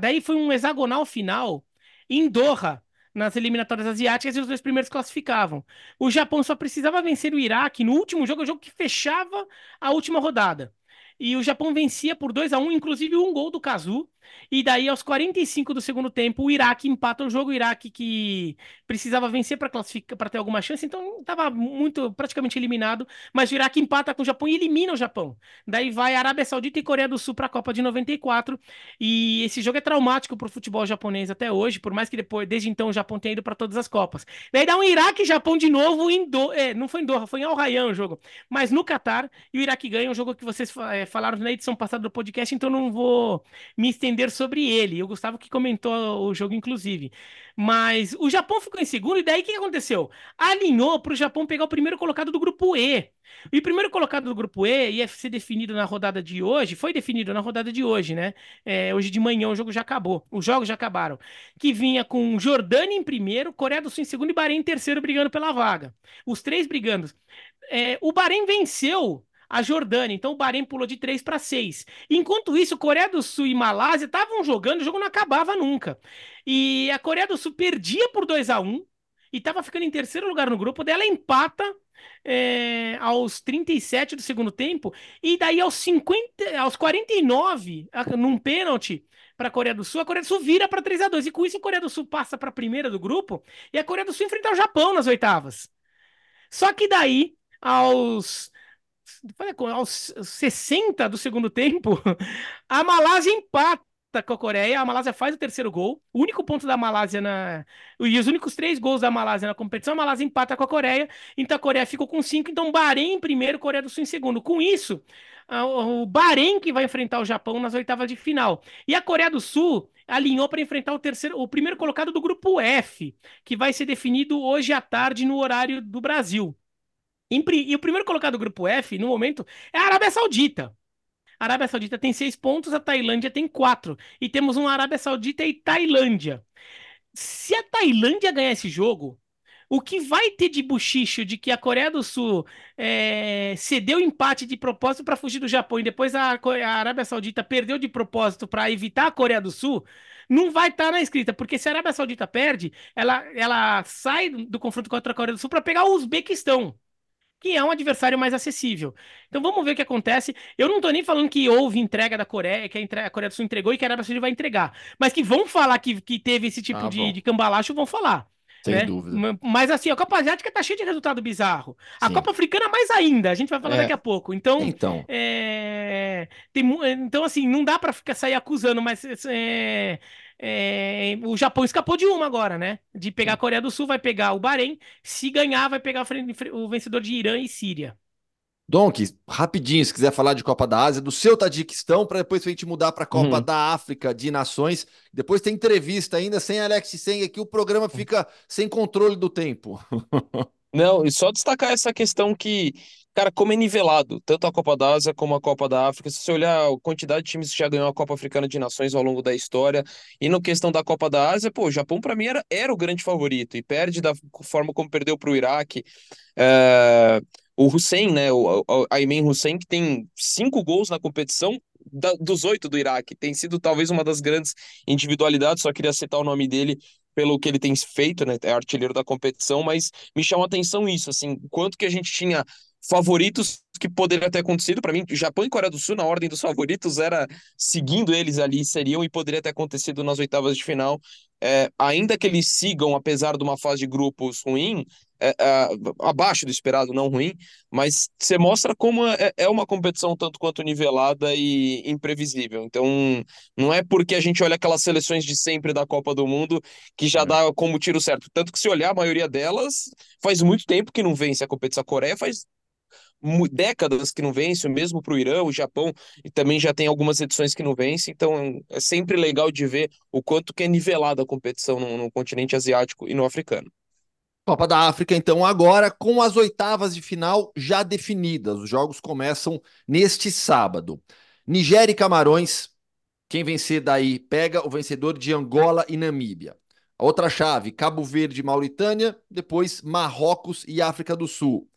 Daí foi um hexagonal final em Doha, nas eliminatórias asiáticas, e os dois primeiros classificavam. O Japão só precisava vencer o Iraque no último jogo, o jogo que fechava a última rodada. E o Japão vencia por 2 a 1 inclusive um gol do Kazu. E daí, aos 45 do segundo tempo, o Iraque empata o jogo. O Iraque que precisava vencer para classificar, para ter alguma chance, então estava muito praticamente eliminado. Mas o Iraque empata com o Japão e elimina o Japão. Daí vai Arábia Saudita e Coreia do Sul para a Copa de 94. E esse jogo é traumático para o futebol japonês até hoje, por mais que depois, desde então, o Japão tenha ido para todas as Copas. Daí dá um Iraque e Japão de novo em Do... É, não foi em Doha, foi em Al Rayyan o jogo, mas no Catar. E o Iraque ganha um jogo que vocês é, falaram na edição passada do podcast, então não vou me estender sobre ele. O Gustavo que comentou o jogo, inclusive. Mas o Japão ficou em segundo, e daí o que aconteceu? Alinhou para o Japão pegar o primeiro colocado do grupo E. E o primeiro colocado do grupo E ia ser definido na rodada de hoje, foi definido na rodada de hoje, né? É, hoje de manhã o jogo já acabou, os jogos já acabaram. Que vinha com Jordânia em primeiro, Coreia do Sul em segundo e Bahrein em terceiro brigando pela vaga. Os três brigando. É, o Bahrein venceu a Jordânia. Então o Bahrein pulou de 3 para 6. Enquanto isso, Coreia do Sul e Malásia estavam jogando, o jogo não acabava nunca. E a Coreia do Sul perdia por 2 a 1 e estava ficando em terceiro lugar no grupo dela, empata é, aos 37 do segundo tempo, e daí aos 50, aos 49, num pênalti para a Coreia do Sul, a Coreia do Sul vira para 3 a 2 e com isso a Coreia do Sul passa para a primeira do grupo e a Coreia do Sul enfrenta o Japão nas oitavas. Só que daí, aos aos 60 do segundo tempo, a Malásia empata com a Coreia. A Malásia faz o terceiro gol. O único ponto da Malásia na. E os únicos três gols da Malásia na competição, a Malásia empata com a Coreia. Então a Coreia ficou com cinco. Então Bahrein em primeiro, Coreia do Sul em segundo. Com isso, o Bahrein que vai enfrentar o Japão nas oitavas de final. E a Coreia do Sul alinhou para enfrentar o terceiro, o primeiro colocado do grupo F, que vai ser definido hoje à tarde no horário do Brasil. E o primeiro colocado do grupo F, no momento, é a Arábia Saudita. A Arábia Saudita tem seis pontos, a Tailândia tem quatro. E temos uma Arábia Saudita e Tailândia. Se a Tailândia ganhar esse jogo, o que vai ter de buchicho de que a Coreia do Sul é, cedeu empate de propósito para fugir do Japão e depois a, a Arábia Saudita perdeu de propósito para evitar a Coreia do Sul, não vai estar tá na escrita, porque se a Arábia Saudita perde, ela, ela sai do, confronto contra a Coreia do Sul para pegar o Uzbequistão que é um adversário mais acessível. Então vamos ver o que acontece. Eu não estou nem falando que houve entrega da Coreia, que a, Coreia do Sul entregou e que a Arábia Saudita vai entregar. Mas que vão falar que, que teve esse tipo ah, de, de cambalacho, vão falar. Sem né? dúvida. Mas assim, a Copa Asiática tá cheia de resultado bizarro. A Sim. Copa Africana mais ainda, a gente vai falar É. daqui a pouco. Então, Então, é, tem mu- então assim, não dá pra ficar sair acusando, mas é, é, o Japão escapou de uma agora, né? De pegar a Coreia do Sul, vai pegar o Bahrein. Se ganhar, vai pegar o vencedor de Irã e Síria. Donk, rapidinho, se quiser falar de Copa da Ásia, do seu Tadiquistão, para depois a gente mudar para a Copa Uhum. da África de Nações. Depois tem entrevista ainda, sem Alex Seng aqui, o programa fica sem controle do tempo. Não, e só destacar essa questão que, cara, como é nivelado, tanto a Copa da Ásia como a Copa da África, se você olhar a quantidade de times que já ganhou a Copa Africana de Nações ao longo da história, e na questão da Copa da Ásia, pô, o Japão pra mim era, era o grande favorito, e perde da forma como perdeu pro Iraque. É, o Hussein, né, o, o Ayman Hussein, que tem cinco gols na competição, da- dos oito do Iraque, tem sido talvez uma das grandes individualidades, só queria citar o nome dele pelo que ele tem feito, né, é artilheiro da competição, mas me chama atenção isso, assim, quanto que a gente tinha favoritos que poderia ter acontecido para mim, Japão e Coreia do Sul na ordem dos favoritos era seguindo eles ali seriam e poderia ter acontecido nas oitavas de final, É, ainda que eles sigam apesar de uma fase de grupos ruim, é, é, abaixo do esperado, não ruim, mas você mostra como é, é uma competição tanto quanto nivelada e imprevisível. Então, não é porque a gente olha aquelas seleções de sempre da Copa do Mundo que já É. dá como tiro certo. Tanto que se olhar a maioria delas, faz muito tempo que não vence a competição. A Coreia faz décadas que não vence, o mesmo para o Irã, o Japão e também já tem algumas edições que não vence. Então, é sempre legal de ver o quanto que é nivelada a competição no, no continente asiático e no africano. Copa da África, então, agora com as oitavas de final já definidas. Os jogos começam neste sábado. Nigéria e Camarões. Quem vencer daí pega o vencedor de Angola e Namíbia. A outra chave, Cabo Verde e Mauritânia. Depois, Marrocos e África do Sul.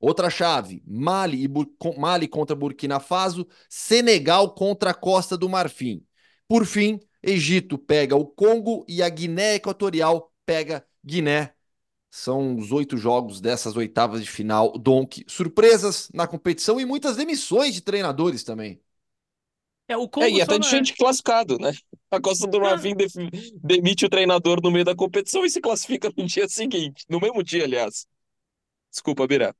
Outra chave, Mali, e Bur- Mali contra Burkina Faso. Senegal contra a Costa do Marfim. Por fim, Egito pega o Congo e a Guiné Equatorial pega Guiné. São os oito jogos dessas oitavas de final. Donk, surpresas na competição e muitas demissões de treinadores também. É, o Congo É, e até de é- gente classificado, né? A Costa do Marfim def- demite o treinador no meio da competição e se classifica no dia seguinte, no mesmo dia, aliás. Desculpa, Bira.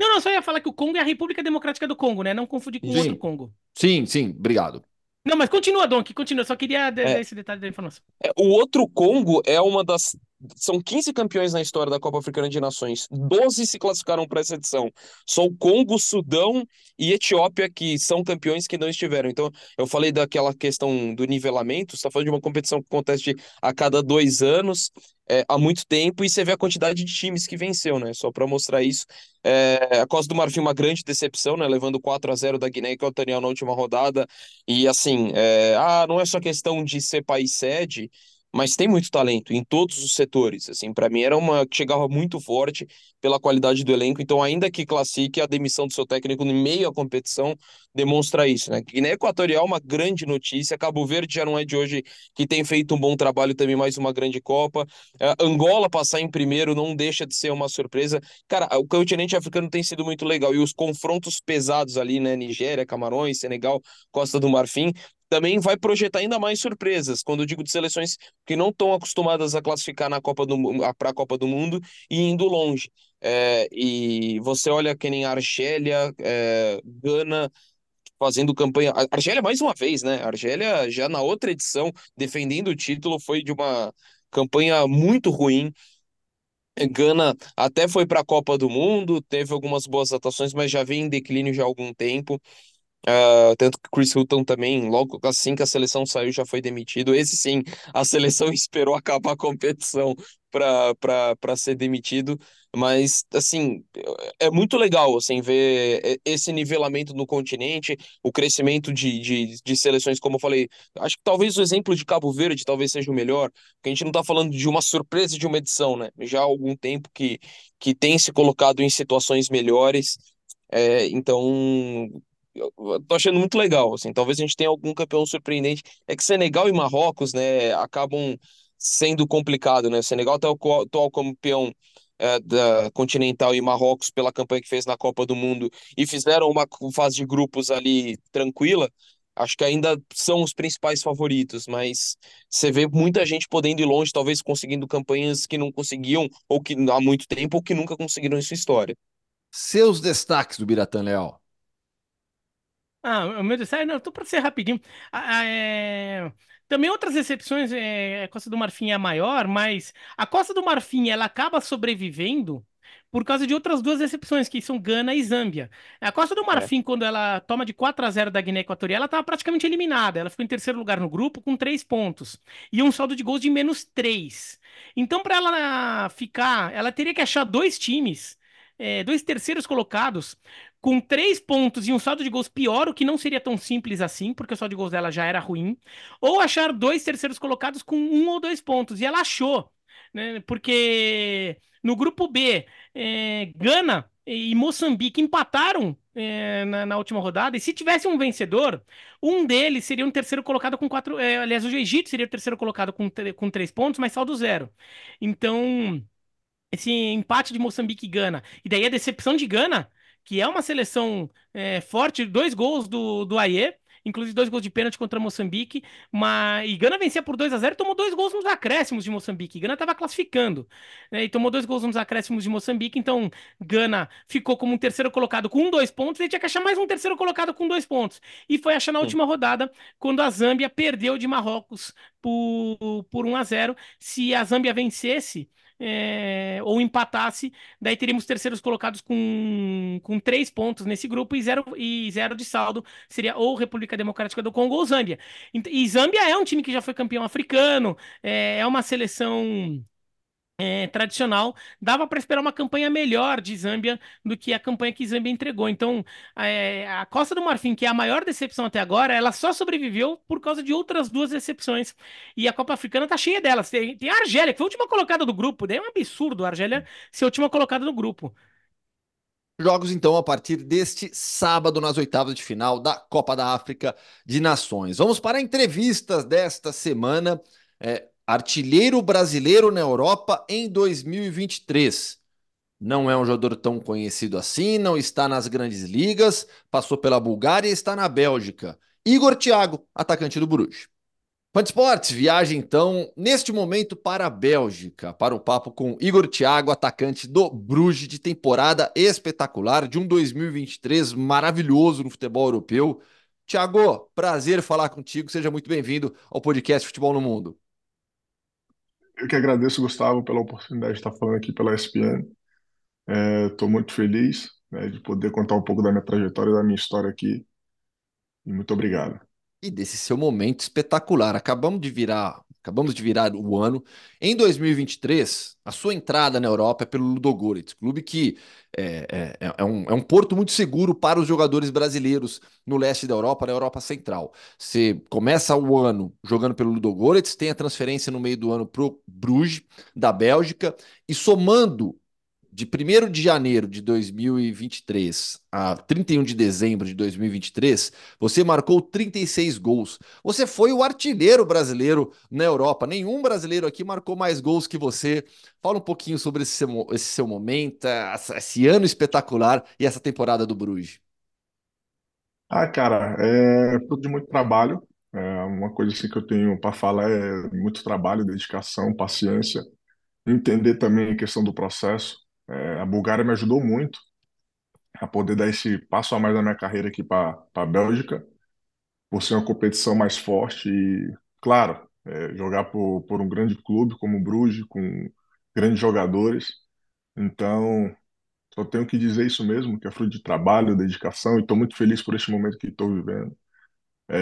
Não, não, só ia falar que o Congo é a República Democrática do Congo, né? Não confundir com Sim. outro Congo. Sim, sim, obrigado. Não, mas continua, Donk, continua. Só queria dar É. esse detalhe da informação. É, O outro Congo é uma das. São 15 campeões na história da Copa Africana de Nações. 12 se classificaram para essa edição. Só o Congo, Sudão e Etiópia que são campeões que não estiveram. Então, eu falei daquela questão do nivelamento. Você está falando de uma competição que acontece a cada dois anos, é, há muito tempo, e você vê a quantidade de times que venceu, né? Só para mostrar isso. É, a Costa do Marfim, uma grande decepção, né? Levando 4 a 0 da Guiné Equatorial na última rodada. E assim, é, ah, não é só questão de ser país sede mas tem muito talento em todos os setores. Assim, para mim era uma que chegava muito forte pela qualidade do elenco. Então, ainda que classique, a demissão do seu técnico no meio à competição demonstra isso, né? Guiné Equatorial, uma grande notícia. Cabo Verde já não é de hoje que tem feito um bom trabalho também, mais uma grande Copa. É, Angola passar em primeiro não deixa de ser uma surpresa. Cara, o continente africano tem sido muito legal e os confrontos pesados ali, né? Nigéria, Camarões, Senegal, Costa do Marfim, também vai projetar ainda mais surpresas. Quando eu digo de seleções que não estão acostumadas a classificar na Copa do para a Copa do Mundo e indo longe. É, e você olha que nem Argélia, é, Gana fazendo campanha. Argélia mais uma vez, né? Argélia já na outra edição defendendo o título foi de uma campanha muito ruim. Gana até foi para a Copa do Mundo, teve algumas boas atuações, mas já vem em declínio já há algum tempo. Uh, tanto que Chris Hilton também, logo assim que a seleção saiu, já foi demitido. Esse sim, a seleção esperou acabar a competição para ser demitido. Mas, assim, é muito legal assim, ver esse nivelamento no continente, o crescimento de, de, de seleções, como eu falei. Acho que talvez o exemplo de Cabo Verde talvez seja o melhor, porque a gente não está falando de uma surpresa de uma edição, né? Já há algum tempo que, que tem se colocado em situações melhores. É, então, eu tô achando muito legal, assim, talvez a gente tenha algum campeão surpreendente. É que Senegal e Marrocos, né, acabam sendo complicado, né? Senegal tá o atual campeão é, da Continental e Marrocos pela campanha que fez na Copa do Mundo e fizeram uma fase de grupos ali tranquila. acho que ainda são os principais favoritos, mas você vê muita gente podendo ir longe, talvez conseguindo campanhas que não conseguiam, ou que há muito tempo, ou que nunca conseguiram em sua história. Seus destaques do Biratan Leal. Ah, o meu destaque, não, tô para ser rapidinho. Ah, ah, é... Também outras exceções, é... a Costa do Marfim é a maior, mas a Costa do Marfim ela acaba sobrevivendo por causa de outras duas exceções, que são Gana e Zâmbia. A Costa do É. Marfim, quando ela toma de 4 a 0 da Guiné Equatorial, ela estava praticamente eliminada. Ela ficou em terceiro lugar no grupo com 3 pontos. E um saldo de gols de menos 3. Então, para ela ficar, ela teria que achar dois times, é, dois terceiros colocados, com 3 pontos e um saldo de gols pior, o que não seria tão simples assim, porque o saldo de gols dela já era ruim. Ou achar dois terceiros colocados com um ou dois pontos. E ela achou. Né? Porque no grupo B, é, Gana e Moçambique empataram é, na, na última rodada, e se tivesse um vencedor, um deles seria um terceiro colocado com quatro. é, aliás, o Egito seria o terceiro colocado com, com três pontos, mas saldo zero. Então, esse empate de Moçambique e Gana, e daí a decepção de Gana, que é uma seleção é, forte, dois gols do, do Aie. Inclusive dois gols de pênalti contra Moçambique, mas e Gana vencia por 2 a 0 e tomou dois gols nos acréscimos de Moçambique. Gana estava classificando né, e tomou dois gols nos acréscimos de Moçambique, então Gana ficou como um terceiro colocado com dois pontos, e tinha que achar mais um terceiro colocado com dois pontos. E foi achar na Sim. última rodada, quando a Zâmbia perdeu de Marrocos por, por 1 a 0 Se a Zâmbia vencesse. É, ou empatasse, daí teríamos terceiros colocados com, com três pontos nesse grupo e zero, e zero de saldo. Seria ou República Democrática do Congo ou Zâmbia. E Zâmbia é um time que já foi campeão africano, é, é uma seleção é, tradicional, dava para esperar uma campanha melhor de Zâmbia do que a campanha que Zâmbia entregou. Então, é, a Costa do Marfim, que é a maior decepção até agora, ela só sobreviveu por causa de outras duas decepções. E a Copa Africana tá cheia delas. Tem, tem a Argélia, que foi a última colocada do grupo. Daí é um absurdo a Argélia ser a última colocada do grupo. Jogos, então, a partir deste sábado, nas oitavas de final da Copa da África de Nações. Vamos para entrevistas desta semana. É, artilheiro brasileiro na Europa em 2023. Não é um jogador tão conhecido assim, não está nas grandes ligas, passou pela Bulgária e está na Bélgica. Igor Thiago, atacante do Bruges. Fã de Esportes, viaja então neste momento para a Bélgica, para o papo com Igor Thiago, atacante do Bruges de temporada espetacular, de um 2023 maravilhoso no futebol europeu. Thiago, prazer falar contigo, seja muito bem-vindo ao podcast Futebol no Mundo. Eu que agradeço, Gustavo, pela oportunidade de estar falando aqui pela ESPN. Estou muito feliz, né, de poder contar um pouco da minha trajetória da minha história aqui. E muito obrigado. E desse seu momento espetacular. Acabamos de virar, acabamos de virar o ano. Em 2023, a sua entrada na Europa é pelo Ludogorets, clube que é, é, é um, é um porto muito seguro para os jogadores brasileiros no leste da Europa, na Europa Central. Você começa o ano jogando pelo Ludogorets, tem a transferência no meio do ano para o Bruges, da Bélgica, e somando de 1 de janeiro de 2023 a 31 de dezembro de 2023, você marcou 36 gols. Você foi o artilheiro brasileiro na Europa. Nenhum brasileiro aqui marcou mais gols que você. Fala um pouquinho sobre esse seu, esse seu momento, esse ano espetacular e essa temporada do Bruges. Ah, cara, é fruto de muito trabalho. É uma coisa assim que eu tenho para falar é muito trabalho, dedicação, paciência, entender também a questão do processo. É, a Bulgária me ajudou muito a poder dar esse passo a mais na minha carreira aqui para a Bélgica, por ser uma competição mais forte e, claro, é, jogar por, por um grande clube como o Bruges, com grandes jogadores. Então, só tenho que dizer isso mesmo, que é fruto de trabalho, dedicação, e estou muito feliz por este momento que estou vivendo.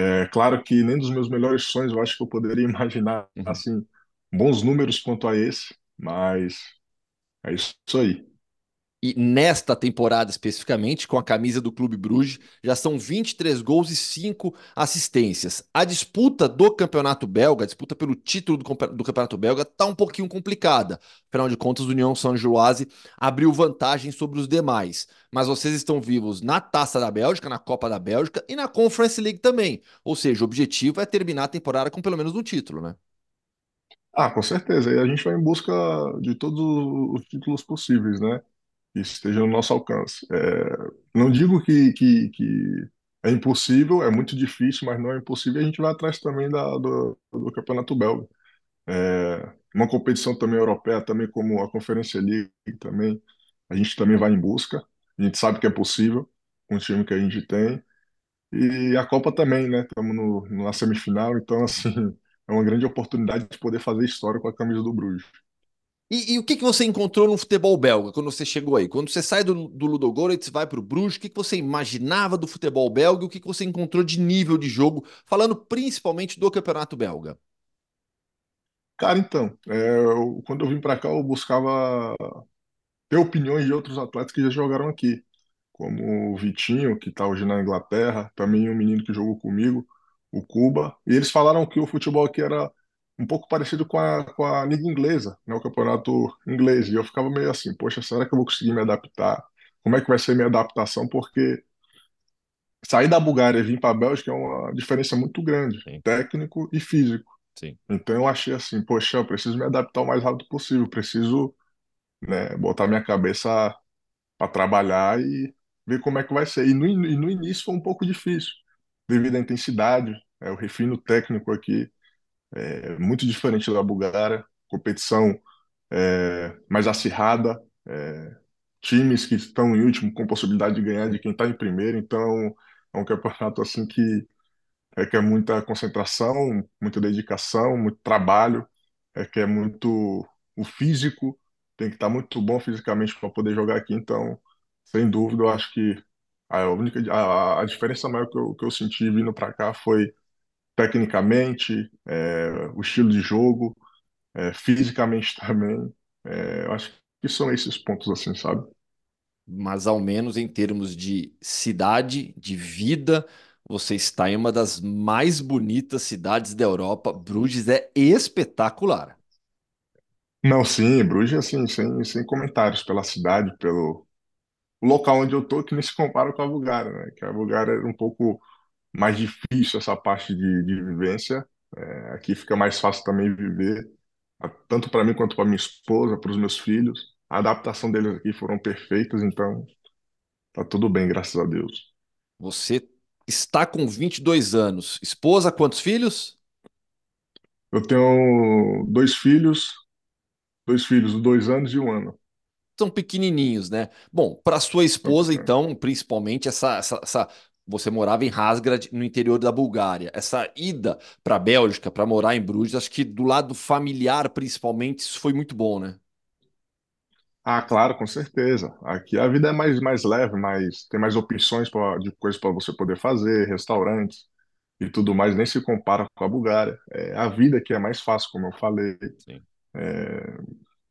É claro que nem dos meus melhores sonhos eu acho que eu poderia imaginar Uhum. assim bons números quanto a esse, mas é isso aí. E nesta temporada especificamente, com a camisa do Clube Bruges, já são 23 gols e 5 assistências. A disputa do Campeonato Belga, a disputa pelo título do, campe- do Campeonato Belga, está um pouquinho complicada. Afinal de contas, o União Saint-Gilloise abriu vantagem sobre os demais. Mas vocês estão vivos na Taça da Bélgica, na Copa da Bélgica e na Conference League também. Ou seja, o objetivo é terminar a temporada com pelo menos um título, né? Ah, com certeza. E a gente vai em busca de todos os títulos possíveis, né? Que esteja no nosso alcance. É, não digo que, que, que é impossível, é muito difícil, mas não é impossível. A gente vai atrás também da, do, do Campeonato Belga. É, uma competição também europeia, também como a Conferência League, também a gente também vai em busca. A gente sabe que é possível com o time que a gente tem. E a Copa também, né? Estamos na semifinal, então assim é uma grande oportunidade de poder fazer história com a camisa do Bruges. E, e, o que, que você encontrou no futebol belga quando você chegou aí? Quando você sai do, do Ludogorets, vai para o Bruges, o que, que você imaginava do futebol belga e o que, que você encontrou de nível de jogo, falando principalmente do campeonato belga? Cara, então, é, eu, quando eu vim para cá, eu buscava ter opiniões de outros atletas que já jogaram aqui, como o Vitinho, que está hoje na Inglaterra, também um menino que jogou comigo, o Cuba, e eles falaram que o futebol aqui era um pouco parecido com a, com a Liga Inglesa, né, o campeonato inglês. E eu ficava meio assim, poxa, será que eu vou conseguir me adaptar? Como é que vai ser minha adaptação? Porque sair da Bulgária e vir para a Bélgica é uma diferença muito grande, Sim. técnico e físico. Sim. Então eu achei assim, poxa, eu preciso me adaptar o mais rápido possível, preciso né, botar minha cabeça para trabalhar e ver como é que vai ser. E no, e no início foi um pouco difícil, devido à intensidade, é, o refino técnico aqui é, muito diferente da Bulgária, competição é, mais acirrada, é, times que estão em último com possibilidade de ganhar de quem está em primeiro, então é um campeonato assim que requer muita concentração, muita dedicação, muito trabalho, requer muito o físico, tem que estar tá muito bom fisicamente para poder jogar aqui, então sem dúvida eu acho que a única a, a diferença maior que eu, que eu senti vindo para cá foi tecnicamente, é, o estilo de jogo, é, fisicamente também. É, eu acho que são esses pontos, assim, sabe? Mas ao menos em termos de cidade, de vida, você está em uma das mais bonitas cidades da Europa. Bruges é espetacular. Não, sim, Bruges, assim, sem, sem comentários pela cidade, pelo o local onde eu tô, que nem se compara com a Bulgária, né? Que a Bulgária é um pouco mais difícil essa parte de, de vivência. É, aqui fica mais fácil também viver, tanto para mim quanto para minha esposa, para os meus filhos. A adaptação deles aqui foram perfeitas, então tá tudo bem, graças a Deus. Você está com 22 anos. Esposa, quantos filhos? Eu tenho dois filhos, dois filhos, dois anos e um ano são pequenininhos, né? Bom, para sua esposa, então, principalmente essa, essa, essa, você morava em Razgrad, no interior da Bulgária. Essa ida para a Bélgica, para morar em Bruges, acho que do lado familiar, principalmente, isso foi muito bom, né? Ah, claro, com certeza. Aqui a vida é mais, mais leve, mais, tem mais opções pra, de coisas para você poder fazer, restaurantes e tudo mais, nem se compara com a Bulgária. É, a vida aqui é mais fácil, como eu falei. É,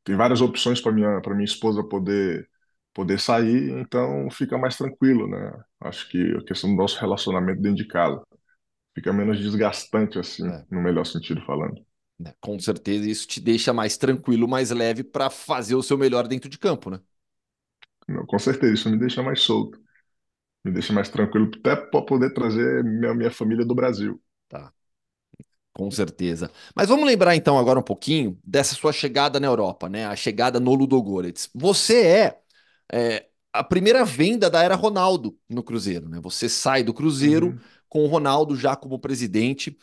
tem várias opções para minha, para minha esposa poder poder sair, então fica mais tranquilo, né? Acho que a questão do nosso relacionamento dentro de casa fica menos desgastante, assim, é. no melhor sentido falando. É, com certeza isso te deixa mais tranquilo, mais leve para fazer o seu melhor dentro de campo, né? Não, com certeza, isso me deixa mais solto. Me deixa mais tranquilo, até para poder trazer minha, minha família do Brasil. Tá. Com certeza. Mas vamos lembrar então agora um pouquinho dessa sua chegada na Europa, né? A chegada no Ludogorets. Você é é, a primeira venda da era Ronaldo no Cruzeiro. Né? Você sai do Cruzeiro uhum. com o Ronaldo já como presidente.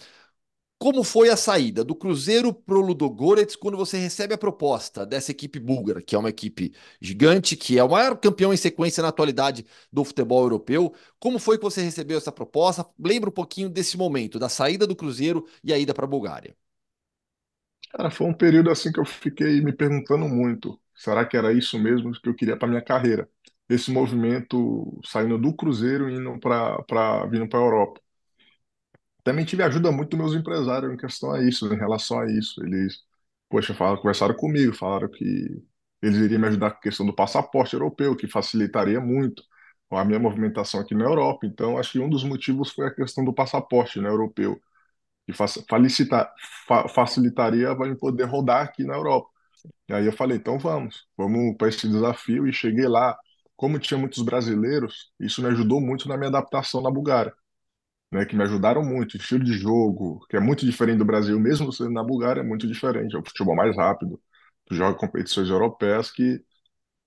Como foi a saída do Cruzeiro para o Ludogorets quando você recebe a proposta dessa equipe búlgara, que é uma equipe gigante, que é o maior campeão em sequência na atualidade do futebol europeu? Como foi que você recebeu essa proposta? Lembra um pouquinho desse momento, da saída do Cruzeiro e a ida para a Bulgária. Cara, foi um período assim que eu fiquei me perguntando muito. Será que era isso mesmo que eu queria para minha carreira? Esse movimento saindo do Cruzeiro e indo para vindo para a Europa. Também tive ajuda muito dos meus empresários em questão a isso, em relação a isso. Eles, poxa, falaram, conversaram comigo, falaram que eles iriam me ajudar com a questão do passaporte europeu, que facilitaria muito a minha movimentação aqui na Europa. Então, acho que um dos motivos foi a questão do passaporte né, europeu, que facilitaria para poder rodar aqui na Europa. E aí eu falei, então vamos, vamos para esse desafio. E cheguei lá, como tinha muitos brasileiros, isso me ajudou muito na minha adaptação na Bulgária, né? Que me ajudaram muito, estilo de jogo, que é muito diferente do Brasil, mesmo sendo na Bulgária, é muito diferente. É o futebol mais rápido, tu joga competições europeias que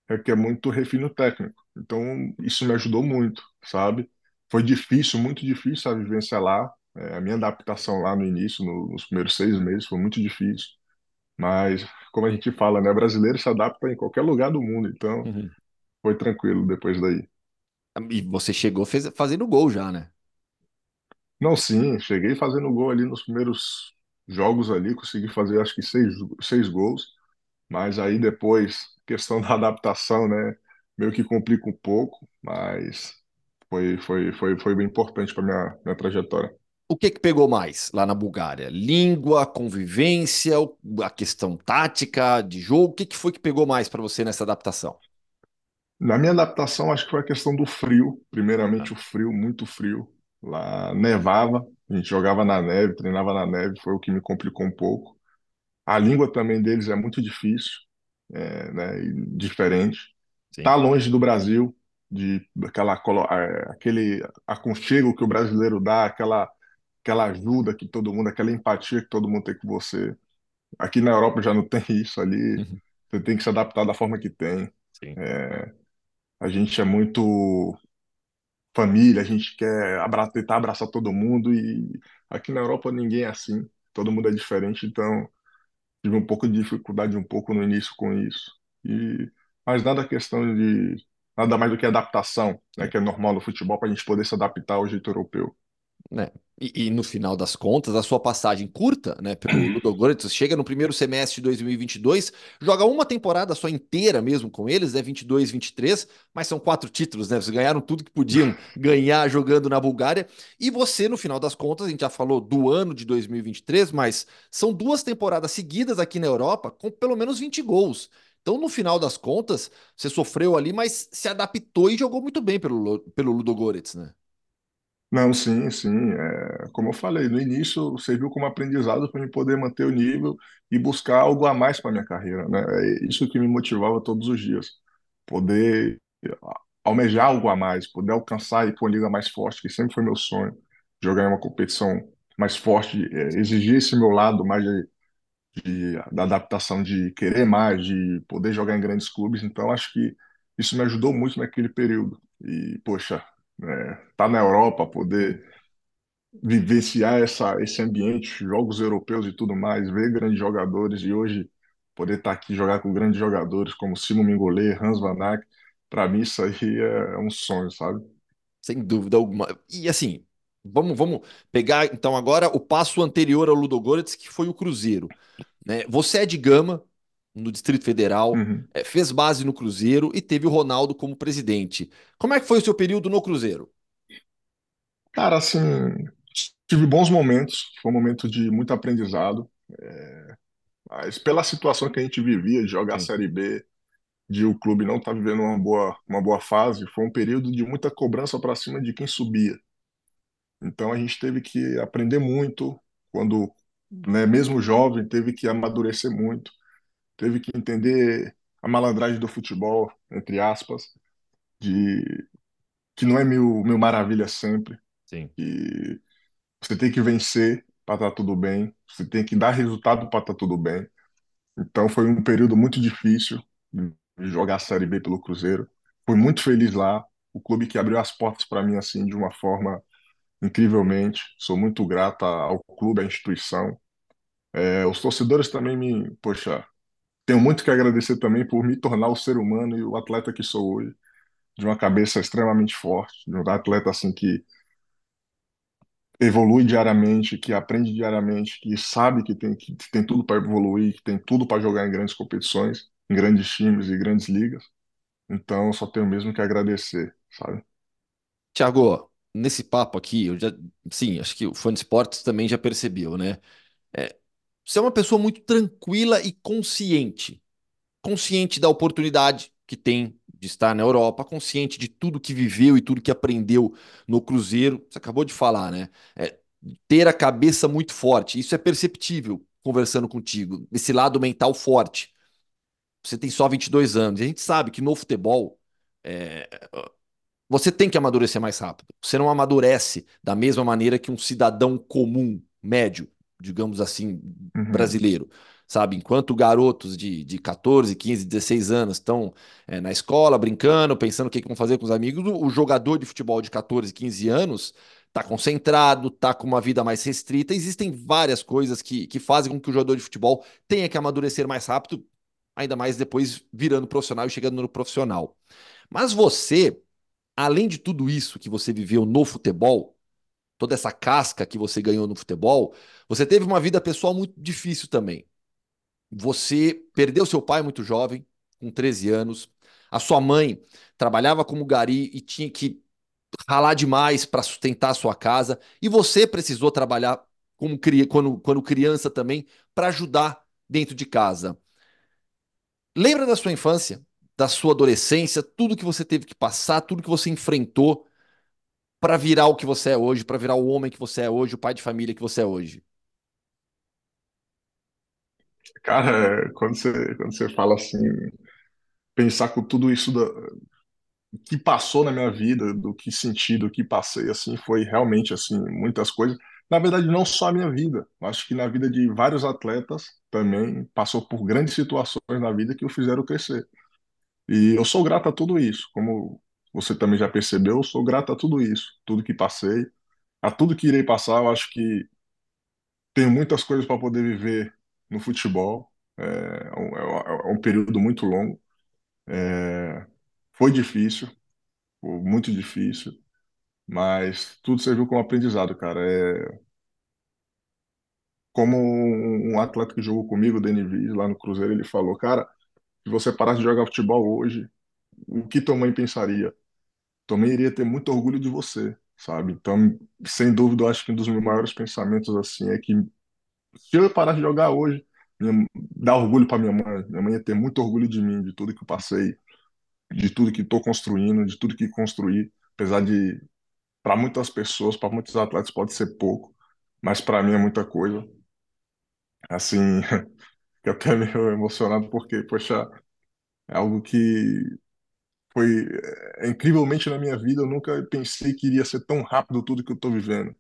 é que é muito refino técnico. Então isso me ajudou muito, sabe? foi difícil, muito difícil a vivência lá. É, a minha adaptação lá no início, no, nos primeiros seis meses, foi muito difícil. Mas, como a gente fala, né, brasileiro se adapta em qualquer lugar do mundo, então Uhum. foi tranquilo depois daí. E você chegou fez, fazendo gol já, né? Não, sim, cheguei fazendo gol ali nos primeiros jogos ali, consegui fazer acho que seis, seis gols, mas aí depois, questão da adaptação, né, meio que complica um pouco, mas foi, foi, foi, foi bem importante para minha, minha trajetória. O que que pegou mais lá na Bulgária? Língua, convivência, a questão tática de jogo? O que que foi que pegou mais para você nessa adaptação? Na minha adaptação, acho que foi a questão do frio, Ah, primeiramente o frio, muito frio. Lá nevava, a gente jogava na neve, treinava na neve, foi o que me complicou um pouco. A língua também deles é muito difícil, é, né, e diferente. Tá sim. longe do Brasil, de aquela, é, aquele aconchego que o brasileiro dá, aquela, aquela ajuda que todo mundo, aquela empatia que todo mundo tem com você. Aqui na Europa já não tem isso ali, Uhum. você tem que se adaptar da forma que tem. Sim. A gente é muito família, a gente quer abra tentar abraçar todo mundo e aqui na Europa ninguém é assim, todo mundo é diferente, então tive um pouco de dificuldade um pouco no início com isso. E mas nada questão de nada mais do que adaptação, né, que é normal no futebol para a gente poder se adaptar ao jeito europeu. Né? E, e no final das contas, a sua passagem curta, né, pelo Ludogorets, chega no primeiro semestre de 2022, joga uma temporada só inteira mesmo com eles, é 22, 23, mas são quatro títulos, né? Vocês ganharam tudo que podiam ganhar jogando na Bulgária. E você, no final das contas, a gente já falou do ano de 2023, mas são duas temporadas seguidas aqui na Europa com pelo menos 20 gols. Então, no final das contas, você sofreu ali, mas se adaptou e jogou muito bem pelo, pelo Ludogorets, né? Não, sim, sim. É, como eu falei, no início serviu como aprendizado para eu poder manter o nível e buscar algo a mais para minha carreira, né? É isso que me motivava todos os dias. Poder a- almejar algo a mais, poder alcançar e ir para uma liga mais forte, que sempre foi meu sonho. Jogar em uma competição mais forte, é, exigir esse meu lado mais de, de- da adaptação, de querer mais, de poder jogar em grandes clubes. Então, acho que isso me ajudou muito naquele período. E, poxa, é, tá na Europa, poder vivenciar essa, esse ambiente, jogos europeus e tudo mais, ver grandes jogadores e hoje poder estar aqui e jogar com grandes jogadores como Simon Mignolet, Hans Van Dijk, para mim isso aí é, é um sonho, sabe? Sem dúvida alguma. E assim, vamos, vamos pegar então agora o passo anterior ao Ludogorets, que foi o Cruzeiro. Né? Você é de Gama, no Distrito Federal, Uhum. é, fez base no Cruzeiro e teve o Ronaldo como presidente. Como é que foi o seu período no Cruzeiro? Cara, assim, tive bons momentos, foi um momento de muito aprendizado, mas pela situação que a gente vivia, de jogar a. Série B, de o clube não estar vivendo uma boa, uma boa fase, foi um período de muita cobrança para cima de quem subia. Então a gente teve que aprender muito quando, né, mesmo jovem, teve que amadurecer muito, teve que entender a malandragem do futebol, entre aspas, de que não é mil, mil maravilha sempre, Sim. que você tem que vencer para estar tudo bem, você tem que dar resultado para estar tudo bem. Então foi um período muito difícil de jogar a Série B pelo Cruzeiro. Fui muito feliz lá, o clube que abriu as portas para mim assim de uma forma incrivelmente. Sou muito grato ao clube, à instituição. É, os torcedores também me, poxa, tenho muito que agradecer também por me tornar o ser humano e o atleta que sou hoje, de uma cabeça extremamente forte, de um atleta assim que evolui diariamente, que aprende diariamente, que sabe que tem, que tem tudo para evoluir, que tem tudo para jogar em grandes competições, em grandes times e grandes ligas. Então, só tenho mesmo que agradecer, sabe? Tiago, nesse papo aqui, eu já, sim, acho que o fã de esportes também já percebeu, né? É, você é uma pessoa muito tranquila e consciente. Consciente da oportunidade que tem de estar na Europa, consciente de tudo que viveu e tudo que aprendeu no Cruzeiro. Você acabou de falar, né? É, ter a cabeça muito forte. Isso é perceptível conversando contigo. Esse lado mental forte. Você tem só 22 anos. E a gente sabe que no futebol. é, você tem que amadurecer mais rápido. Você não amadurece da mesma maneira que um cidadão comum, médio, digamos assim, Uhum. brasileiro. sabe? Enquanto garotos de, de 14, 15, 16 anos estão é, na escola brincando, pensando o que, que vão fazer com os amigos, o, jogador de futebol de 14, 15 anos está concentrado, está com uma vida mais restrita. Existem várias coisas que, que fazem com que o jogador de futebol tenha que amadurecer mais rápido, ainda mais depois virando profissional e chegando no profissional. Mas você, além de tudo isso que você viveu no futebol, toda essa casca que você ganhou no futebol, você teve uma vida pessoal muito difícil também. Você perdeu seu pai muito jovem, com 13 anos. A sua mãe trabalhava como gari e tinha que ralar demais para sustentar a sua casa. E você precisou trabalhar como quando, quando criança também para ajudar dentro de casa. Lembra da sua infância, da sua adolescência, tudo que você teve que passar, tudo que você enfrentou para virar o que você é hoje, para virar o homem que você é hoje, o pai de família que você é hoje? Cara, quando você, quando você fala assim, pensar com tudo isso da, que passou na minha vida, do que senti, do que passei, assim, foi realmente, assim, muitas coisas. Na verdade, não só a minha vida, acho que na vida de vários atletas também passou por grandes situações na vida que o fizeram crescer. E eu sou grato a tudo isso, como você também já percebeu, eu sou grato a tudo isso, tudo que passei, a tudo que irei passar, eu acho que tenho muitas coisas para poder viver no futebol, é, é um, é um período muito longo, é, foi difícil, foi muito difícil, mas tudo serviu como aprendizado, cara. É, como um atleta que jogou comigo, o Denis lá no Cruzeiro, ele falou, cara, se você parasse de jogar futebol hoje, o que tua mãe pensaria? Mãe iria ter muito orgulho de você, sabe? Então, sem dúvida, eu acho que um dos meus maiores pensamentos, assim, é que se eu parar de jogar hoje, minha, dar orgulho para minha mãe, minha mãe ia ter muito orgulho de mim, de tudo que eu passei, de tudo que estou construindo, de tudo que construí, apesar de para muitas pessoas, para muitos atletas pode ser pouco, mas para mim é muita coisa. Assim, fico até meio emocionado porque, poxa, é algo que foi é, incrivelmente na minha vida, eu nunca pensei que iria ser tão rápido tudo que eu estou vivendo.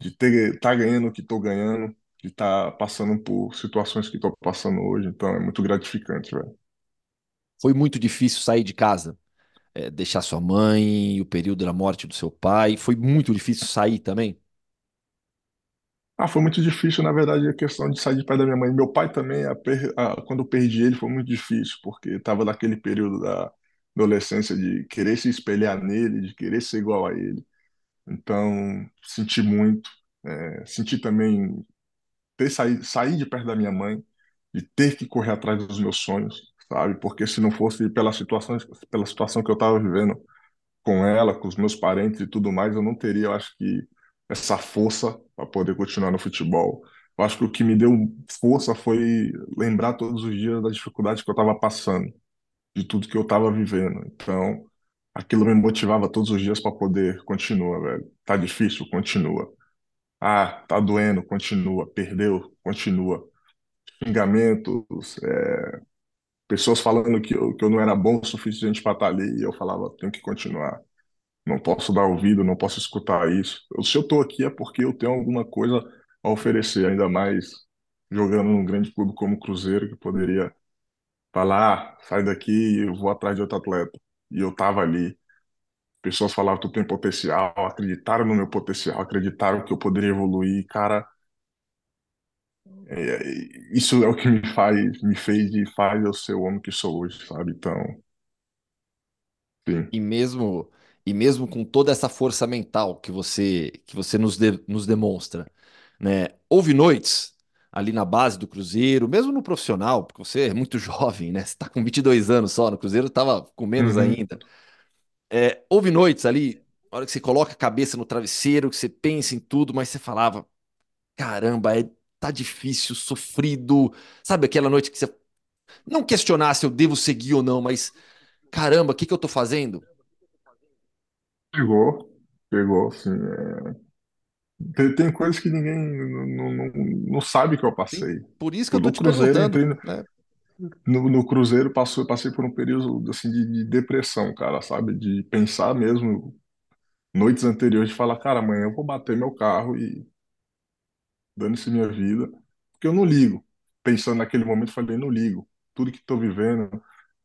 De ter tá ganhando o que estou ganhando, de estar tá passando por situações que estou passando hoje, então é muito gratificante, velho. Foi muito difícil sair de casa, é, deixar sua mãe, o período da morte do seu pai. Foi muito difícil sair também. Ah, foi muito difícil, na verdade, a questão de sair de perto da minha mãe. Meu pai também, a per... a... quando eu perdi ele, foi muito difícil, porque estava naquele período da adolescência de querer se espelhar nele, de querer ser igual a ele. Então, senti muito. É, senti também ter saído, sair de perto da minha mãe, de ter que correr atrás dos meus sonhos, sabe? Porque se não fosse pela situação, pela situação que eu estava vivendo com ela, com os meus parentes e tudo mais, eu não teria, eu acho que, essa força para poder continuar no futebol. Eu acho que o que me deu força foi lembrar todos os dias da dificuldade que eu estava passando, de tudo que eu estava vivendo. Então, aquilo me motivava todos os dias para poder continuar, velho. Tá difícil, continua. Ah, tá doendo, continua. Perdeu, continua. Xingamentos, é, pessoas falando que eu, que eu não era bom o suficiente para estar ali, e eu falava, tenho que continuar. Não posso dar ouvido, não posso escutar isso. Eu, se eu estou aqui é porque eu tenho alguma coisa a oferecer, ainda mais jogando num grande clube como o Cruzeiro, que poderia falar, ah, sai daqui eu vou atrás de outro atleta. E eu estava ali. Pessoas falavam, tu tem potencial, acreditaram no meu potencial, acreditaram que eu poderia evoluir. Cara, é, isso é o que me faz, me fez e faz eu ser o homem que sou hoje, sabe? Então, sim. E mesmo e mesmo com toda essa força mental que você que você nos, de, nos demonstra, né? Houve noites ali na base do Cruzeiro, mesmo no profissional, porque você é muito jovem, né? Você está com 22 anos só, no Cruzeiro estava com menos Uhum. ainda. É, houve noites ali, na hora que você coloca a cabeça no travesseiro, que você pensa em tudo, mas você falava, caramba, é, tá difícil, sofrido. Sabe aquela noite que você não questionar se eu devo seguir ou não, mas caramba, o que que eu tô fazendo? Pegou, pegou, sim. é. Tem, tem coisas que ninguém não, não, não sabe que eu passei. por isso que eu tô no te Cruzeiro, entrei no, né? no, no Cruzeiro, passou, passei por um período assim, de, de depressão, cara, sabe? De pensar mesmo, noites anteriores, de falar, cara, amanhã eu vou bater meu carro e dane-se minha vida, porque eu não ligo. pensando naquele momento, falei, não ligo. Tudo que estou vivendo,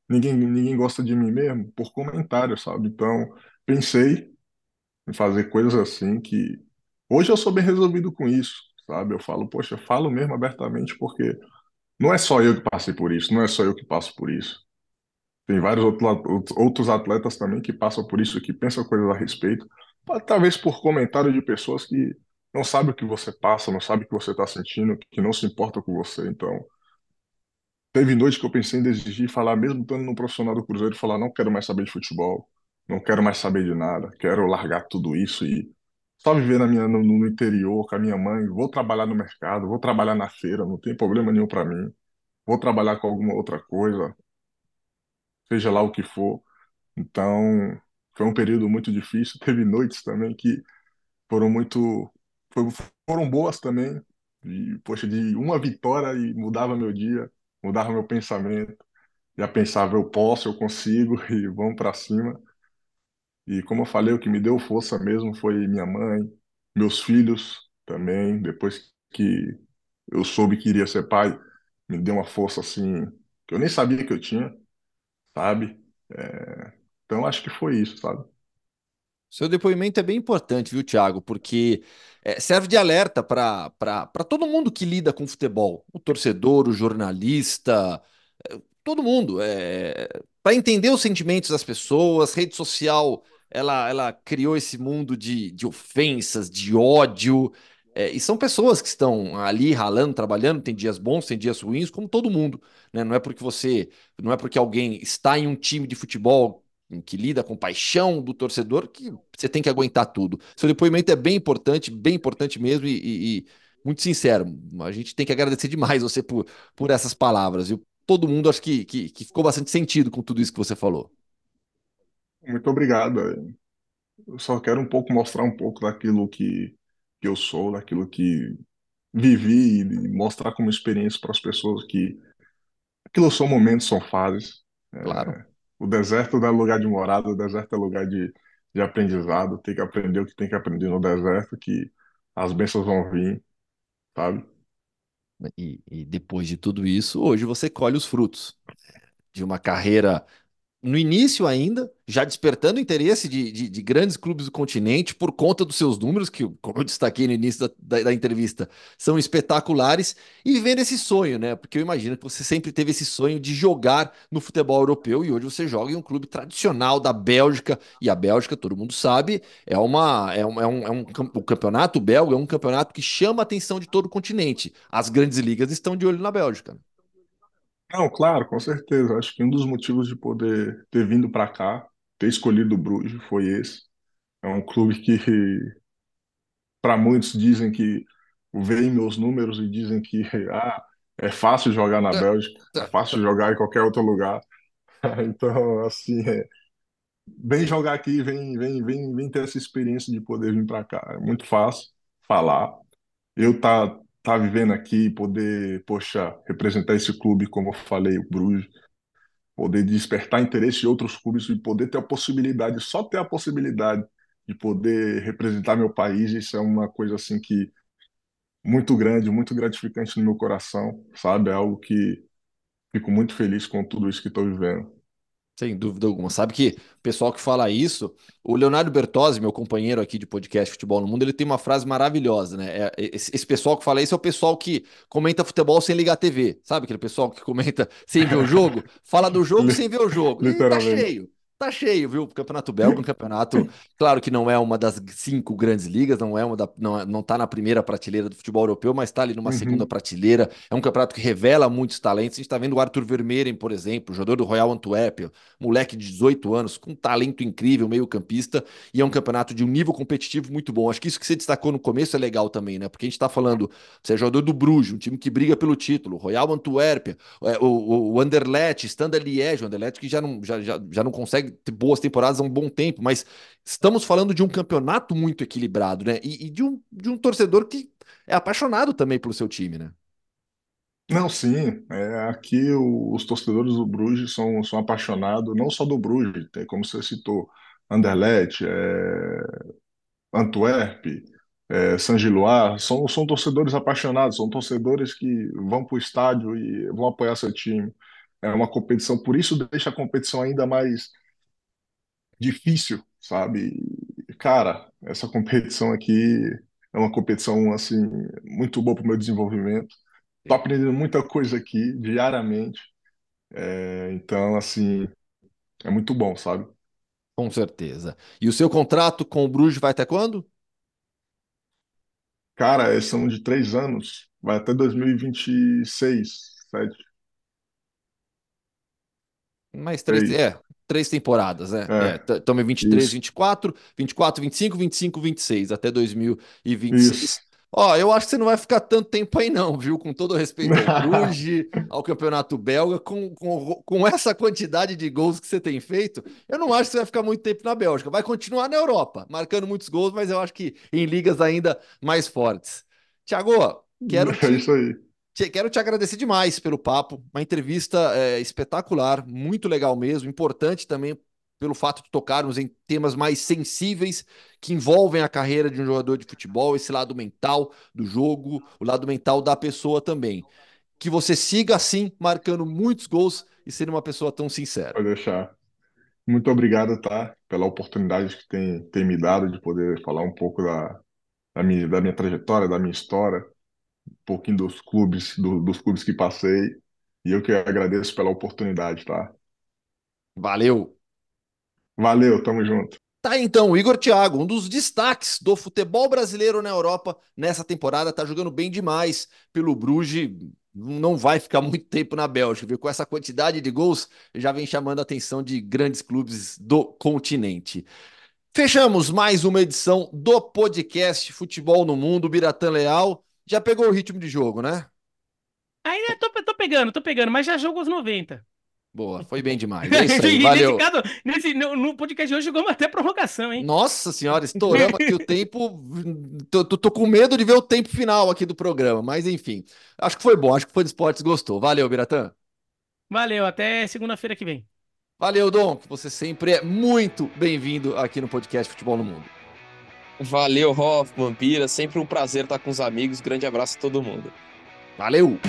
ninguém, ninguém gosta de mim mesmo por comentário, sabe? Então, pensei em fazer coisas assim que hoje eu sou bem resolvido com isso, sabe? Eu falo, poxa, eu falo mesmo abertamente porque não é só eu que passei por isso, não é só eu que passo por isso. Tem vários outros atletas também que passam por isso, que pensam coisas a respeito, talvez por comentário de pessoas que não sabem o que você passa, não sabem o que você está sentindo, que não se importam com você. Então, teve noite que eu pensei em desistir, falar, mesmo estando no profissional do Cruzeiro, falar, não quero mais saber de futebol, não quero mais saber de nada, quero largar tudo isso e só viver na minha, no, no interior com a minha mãe, vou trabalhar no mercado, vou trabalhar na feira, não tem problema nenhum para mim, vou trabalhar com alguma outra coisa, seja lá o que for. Então, foi um período muito difícil. Teve noites também que foram muito. Foram boas também. E, poxa, de uma vitória e mudava meu dia, mudava meu pensamento. Já pensava, eu posso, eu consigo e vamos para cima. E como eu falei, o que me deu força mesmo foi minha mãe, meus filhos também. Depois que eu soube que iria ser pai, me deu uma força assim que eu nem sabia que eu tinha sabe? É, então acho que foi isso, sabe? Seu depoimento é bem importante, viu, Thiago? Porque é, serve de alerta para todo mundo que lida com futebol, o torcedor, o jornalista, é, todo mundo, é, para entender os sentimentos das pessoas. Rede social, ela, ela criou esse mundo de, de ofensas, de ódio. É, e são pessoas que estão ali ralando, trabalhando, tem dias bons, tem dias ruins, como todo mundo. Né? Não é porque você, não é porque alguém está em um time de futebol que lida com paixão do torcedor que você tem que aguentar tudo. Seu depoimento é bem importante, bem importante mesmo e, e, e muito sincero. A gente tem que agradecer demais você por, por essas palavras. E todo mundo acho que, que, que ficou bastante sentido com tudo isso que você falou. Muito obrigado. Eu só quero um pouco mostrar um pouco daquilo que que eu sou, daquilo que vivi e mostrar como experiência para as pessoas que aquilo são momentos, são fases. Claro. É, o deserto não é lugar de morada, o deserto é lugar de, de aprendizado. Tem que aprender o que tem que aprender no deserto, que as bênçãos vão vir, sabe? E, e depois de tudo isso, hoje você colhe os frutos de uma carreira no início ainda, já despertando interesse de, de, de, grandes clubes do continente por conta dos seus números, que, como eu destaquei no início da, da, da, entrevista, são espetaculares, e vivendo esse sonho, né? Porque eu imagino que você sempre teve esse sonho de jogar no futebol europeu e hoje você joga em um clube tradicional da Bélgica, e a Bélgica, todo mundo sabe, é uma. É um, é um, é um, o campeonato belga é um campeonato que chama a atenção de todo o continente. As grandes ligas estão de olho na Bélgica. Não, claro, com certeza. Acho que um dos motivos de poder ter vindo para cá, ter escolhido o Bruges, foi esse. É um clube que, para muitos, dizem que veem meus números e dizem que ah, é fácil jogar na Bélgica, é fácil jogar em qualquer outro lugar. Então, assim, é, vem jogar aqui, vem, vem, vem, vem ter essa experiência de poder vir para cá. É muito fácil falar. Eu tá estar tá vivendo aqui, poder, poxa, representar esse clube, como eu falei, o Bruges, poder despertar interesse de outros clubes e poder ter a possibilidade, só ter a possibilidade de poder representar meu país, isso é uma coisa assim que muito grande, muito gratificante no meu coração, sabe? É algo que fico muito feliz com tudo isso que estou vivendo. Sem dúvida alguma. Sabe que o pessoal que fala isso, o Leonardo Bertozzi, meu companheiro aqui de podcast Futebol no Mundo, ele tem uma frase maravilhosa, né? É, esse, esse, pessoal que fala isso é o pessoal que comenta futebol sem ligar a TV. Sabe aquele pessoal que comenta sem ver o jogo? Fala do jogo sem ver o jogo. E tá cheio. Tá cheio, viu? O Campeonato Belga, um campeonato, claro que não é uma das cinco grandes ligas, não é uma da, não, não tá na primeira prateleira do futebol europeu, mas tá ali numa uhum. segunda prateleira. É um campeonato que revela muitos talentos. A gente tá vendo o Arthur Vermeeren, por exemplo, jogador do Royal Antwerp, moleque de 18 anos, com um talento incrível, meio-campista, e é um campeonato de um nível competitivo muito bom. Acho que isso que você destacou no começo é legal também, né? Porque a gente tá falando, você é jogador do Bruges, um time que briga pelo título, Royal Antwerp, é, o, o, o Anderlecht, Standard Liège, o Anderlecht que já não, já, já, já não consegue ter boas temporadas há um bom tempo, mas estamos falando de um campeonato muito equilibrado, né? E, e de, um, de um torcedor que é apaixonado também pelo seu time, né? Não, sim. É, aqui o, os torcedores do Bruges são, são apaixonados, não só do Bruges, tem, como você citou, Anderlecht, é, Antwerp, é, San Gilois, são, são torcedores apaixonados, são torcedores que vão para o estádio e vão apoiar seu time. É uma competição, por isso deixa a competição ainda mais difícil, sabe? Cara, essa competição aqui é uma competição assim muito boa para o meu desenvolvimento. Tô aprendendo muita coisa aqui diariamente. É, então, assim, é muito bom, sabe? Com certeza. E o seu contrato com o Bruges vai até quando? Cara, são de três anos, vai até 2026, sete, Mais três, três. é, três temporadas, né? É, É, estamos em 23, isso, 24, 24, 25, 25, 26, até 2026. isso. Ó, eu acho que você não vai ficar tanto tempo aí não, viu? Com todo respeito ao Bruges, ao Campeonato Belga, com, com, com essa quantidade de gols que você tem feito, eu não acho que você vai ficar muito tempo na Bélgica. Vai continuar na Europa, marcando muitos gols, mas eu acho que em ligas ainda mais fortes. Tiago, quero É te isso aí. Quero te agradecer demais pelo papo, uma entrevista é, espetacular, muito legal mesmo, importante também pelo fato de tocarmos em temas mais sensíveis que envolvem a carreira de um jogador de futebol, esse lado mental do jogo, o lado mental da pessoa também. Que você siga assim, marcando muitos gols e sendo uma pessoa tão sincera. Pode deixar. Muito obrigado, tá? Pela oportunidade que tem, tem me dado de poder falar um pouco da, da minha, da minha trajetória, da minha história, pouquinho dos clubes, do- dos clubes que passei. E eu que agradeço pela oportunidade, tá? Valeu! Valeu, tamo junto. Tá então, Igor Thiago, um dos destaques do futebol brasileiro na Europa nessa temporada, tá jogando bem demais pelo Bruges, não vai ficar muito tempo na Bélgica, viu? Com essa quantidade de gols, já vem chamando a atenção de grandes clubes do continente. Fechamos mais uma edição do podcast Futebol no Mundo, Biratã Leal. Já pegou o ritmo de jogo, né? Ainda tô, tô pegando, tô pegando, mas já jogo os 90. Boa, foi bem demais. É isso aí, E nesse valeu. caso, nesse, no, no podcast de hoje jogamos até prorrogação, hein? Nossa senhora, estouramos aqui o tempo. Tô, tô- tô com medo de ver o tempo final aqui do programa, mas enfim. Acho que foi bom, acho que foi de esportes gostou. Valeu, Biratã. Valeu, até segunda-feira que vem. Valeu, Dom. Você sempre é muito bem-vindo aqui no podcast Futebol no Mundo. Valeu, Hoffman, Pira. Sempre um prazer estar com os amigos. Grande abraço a todo mundo. Valeu!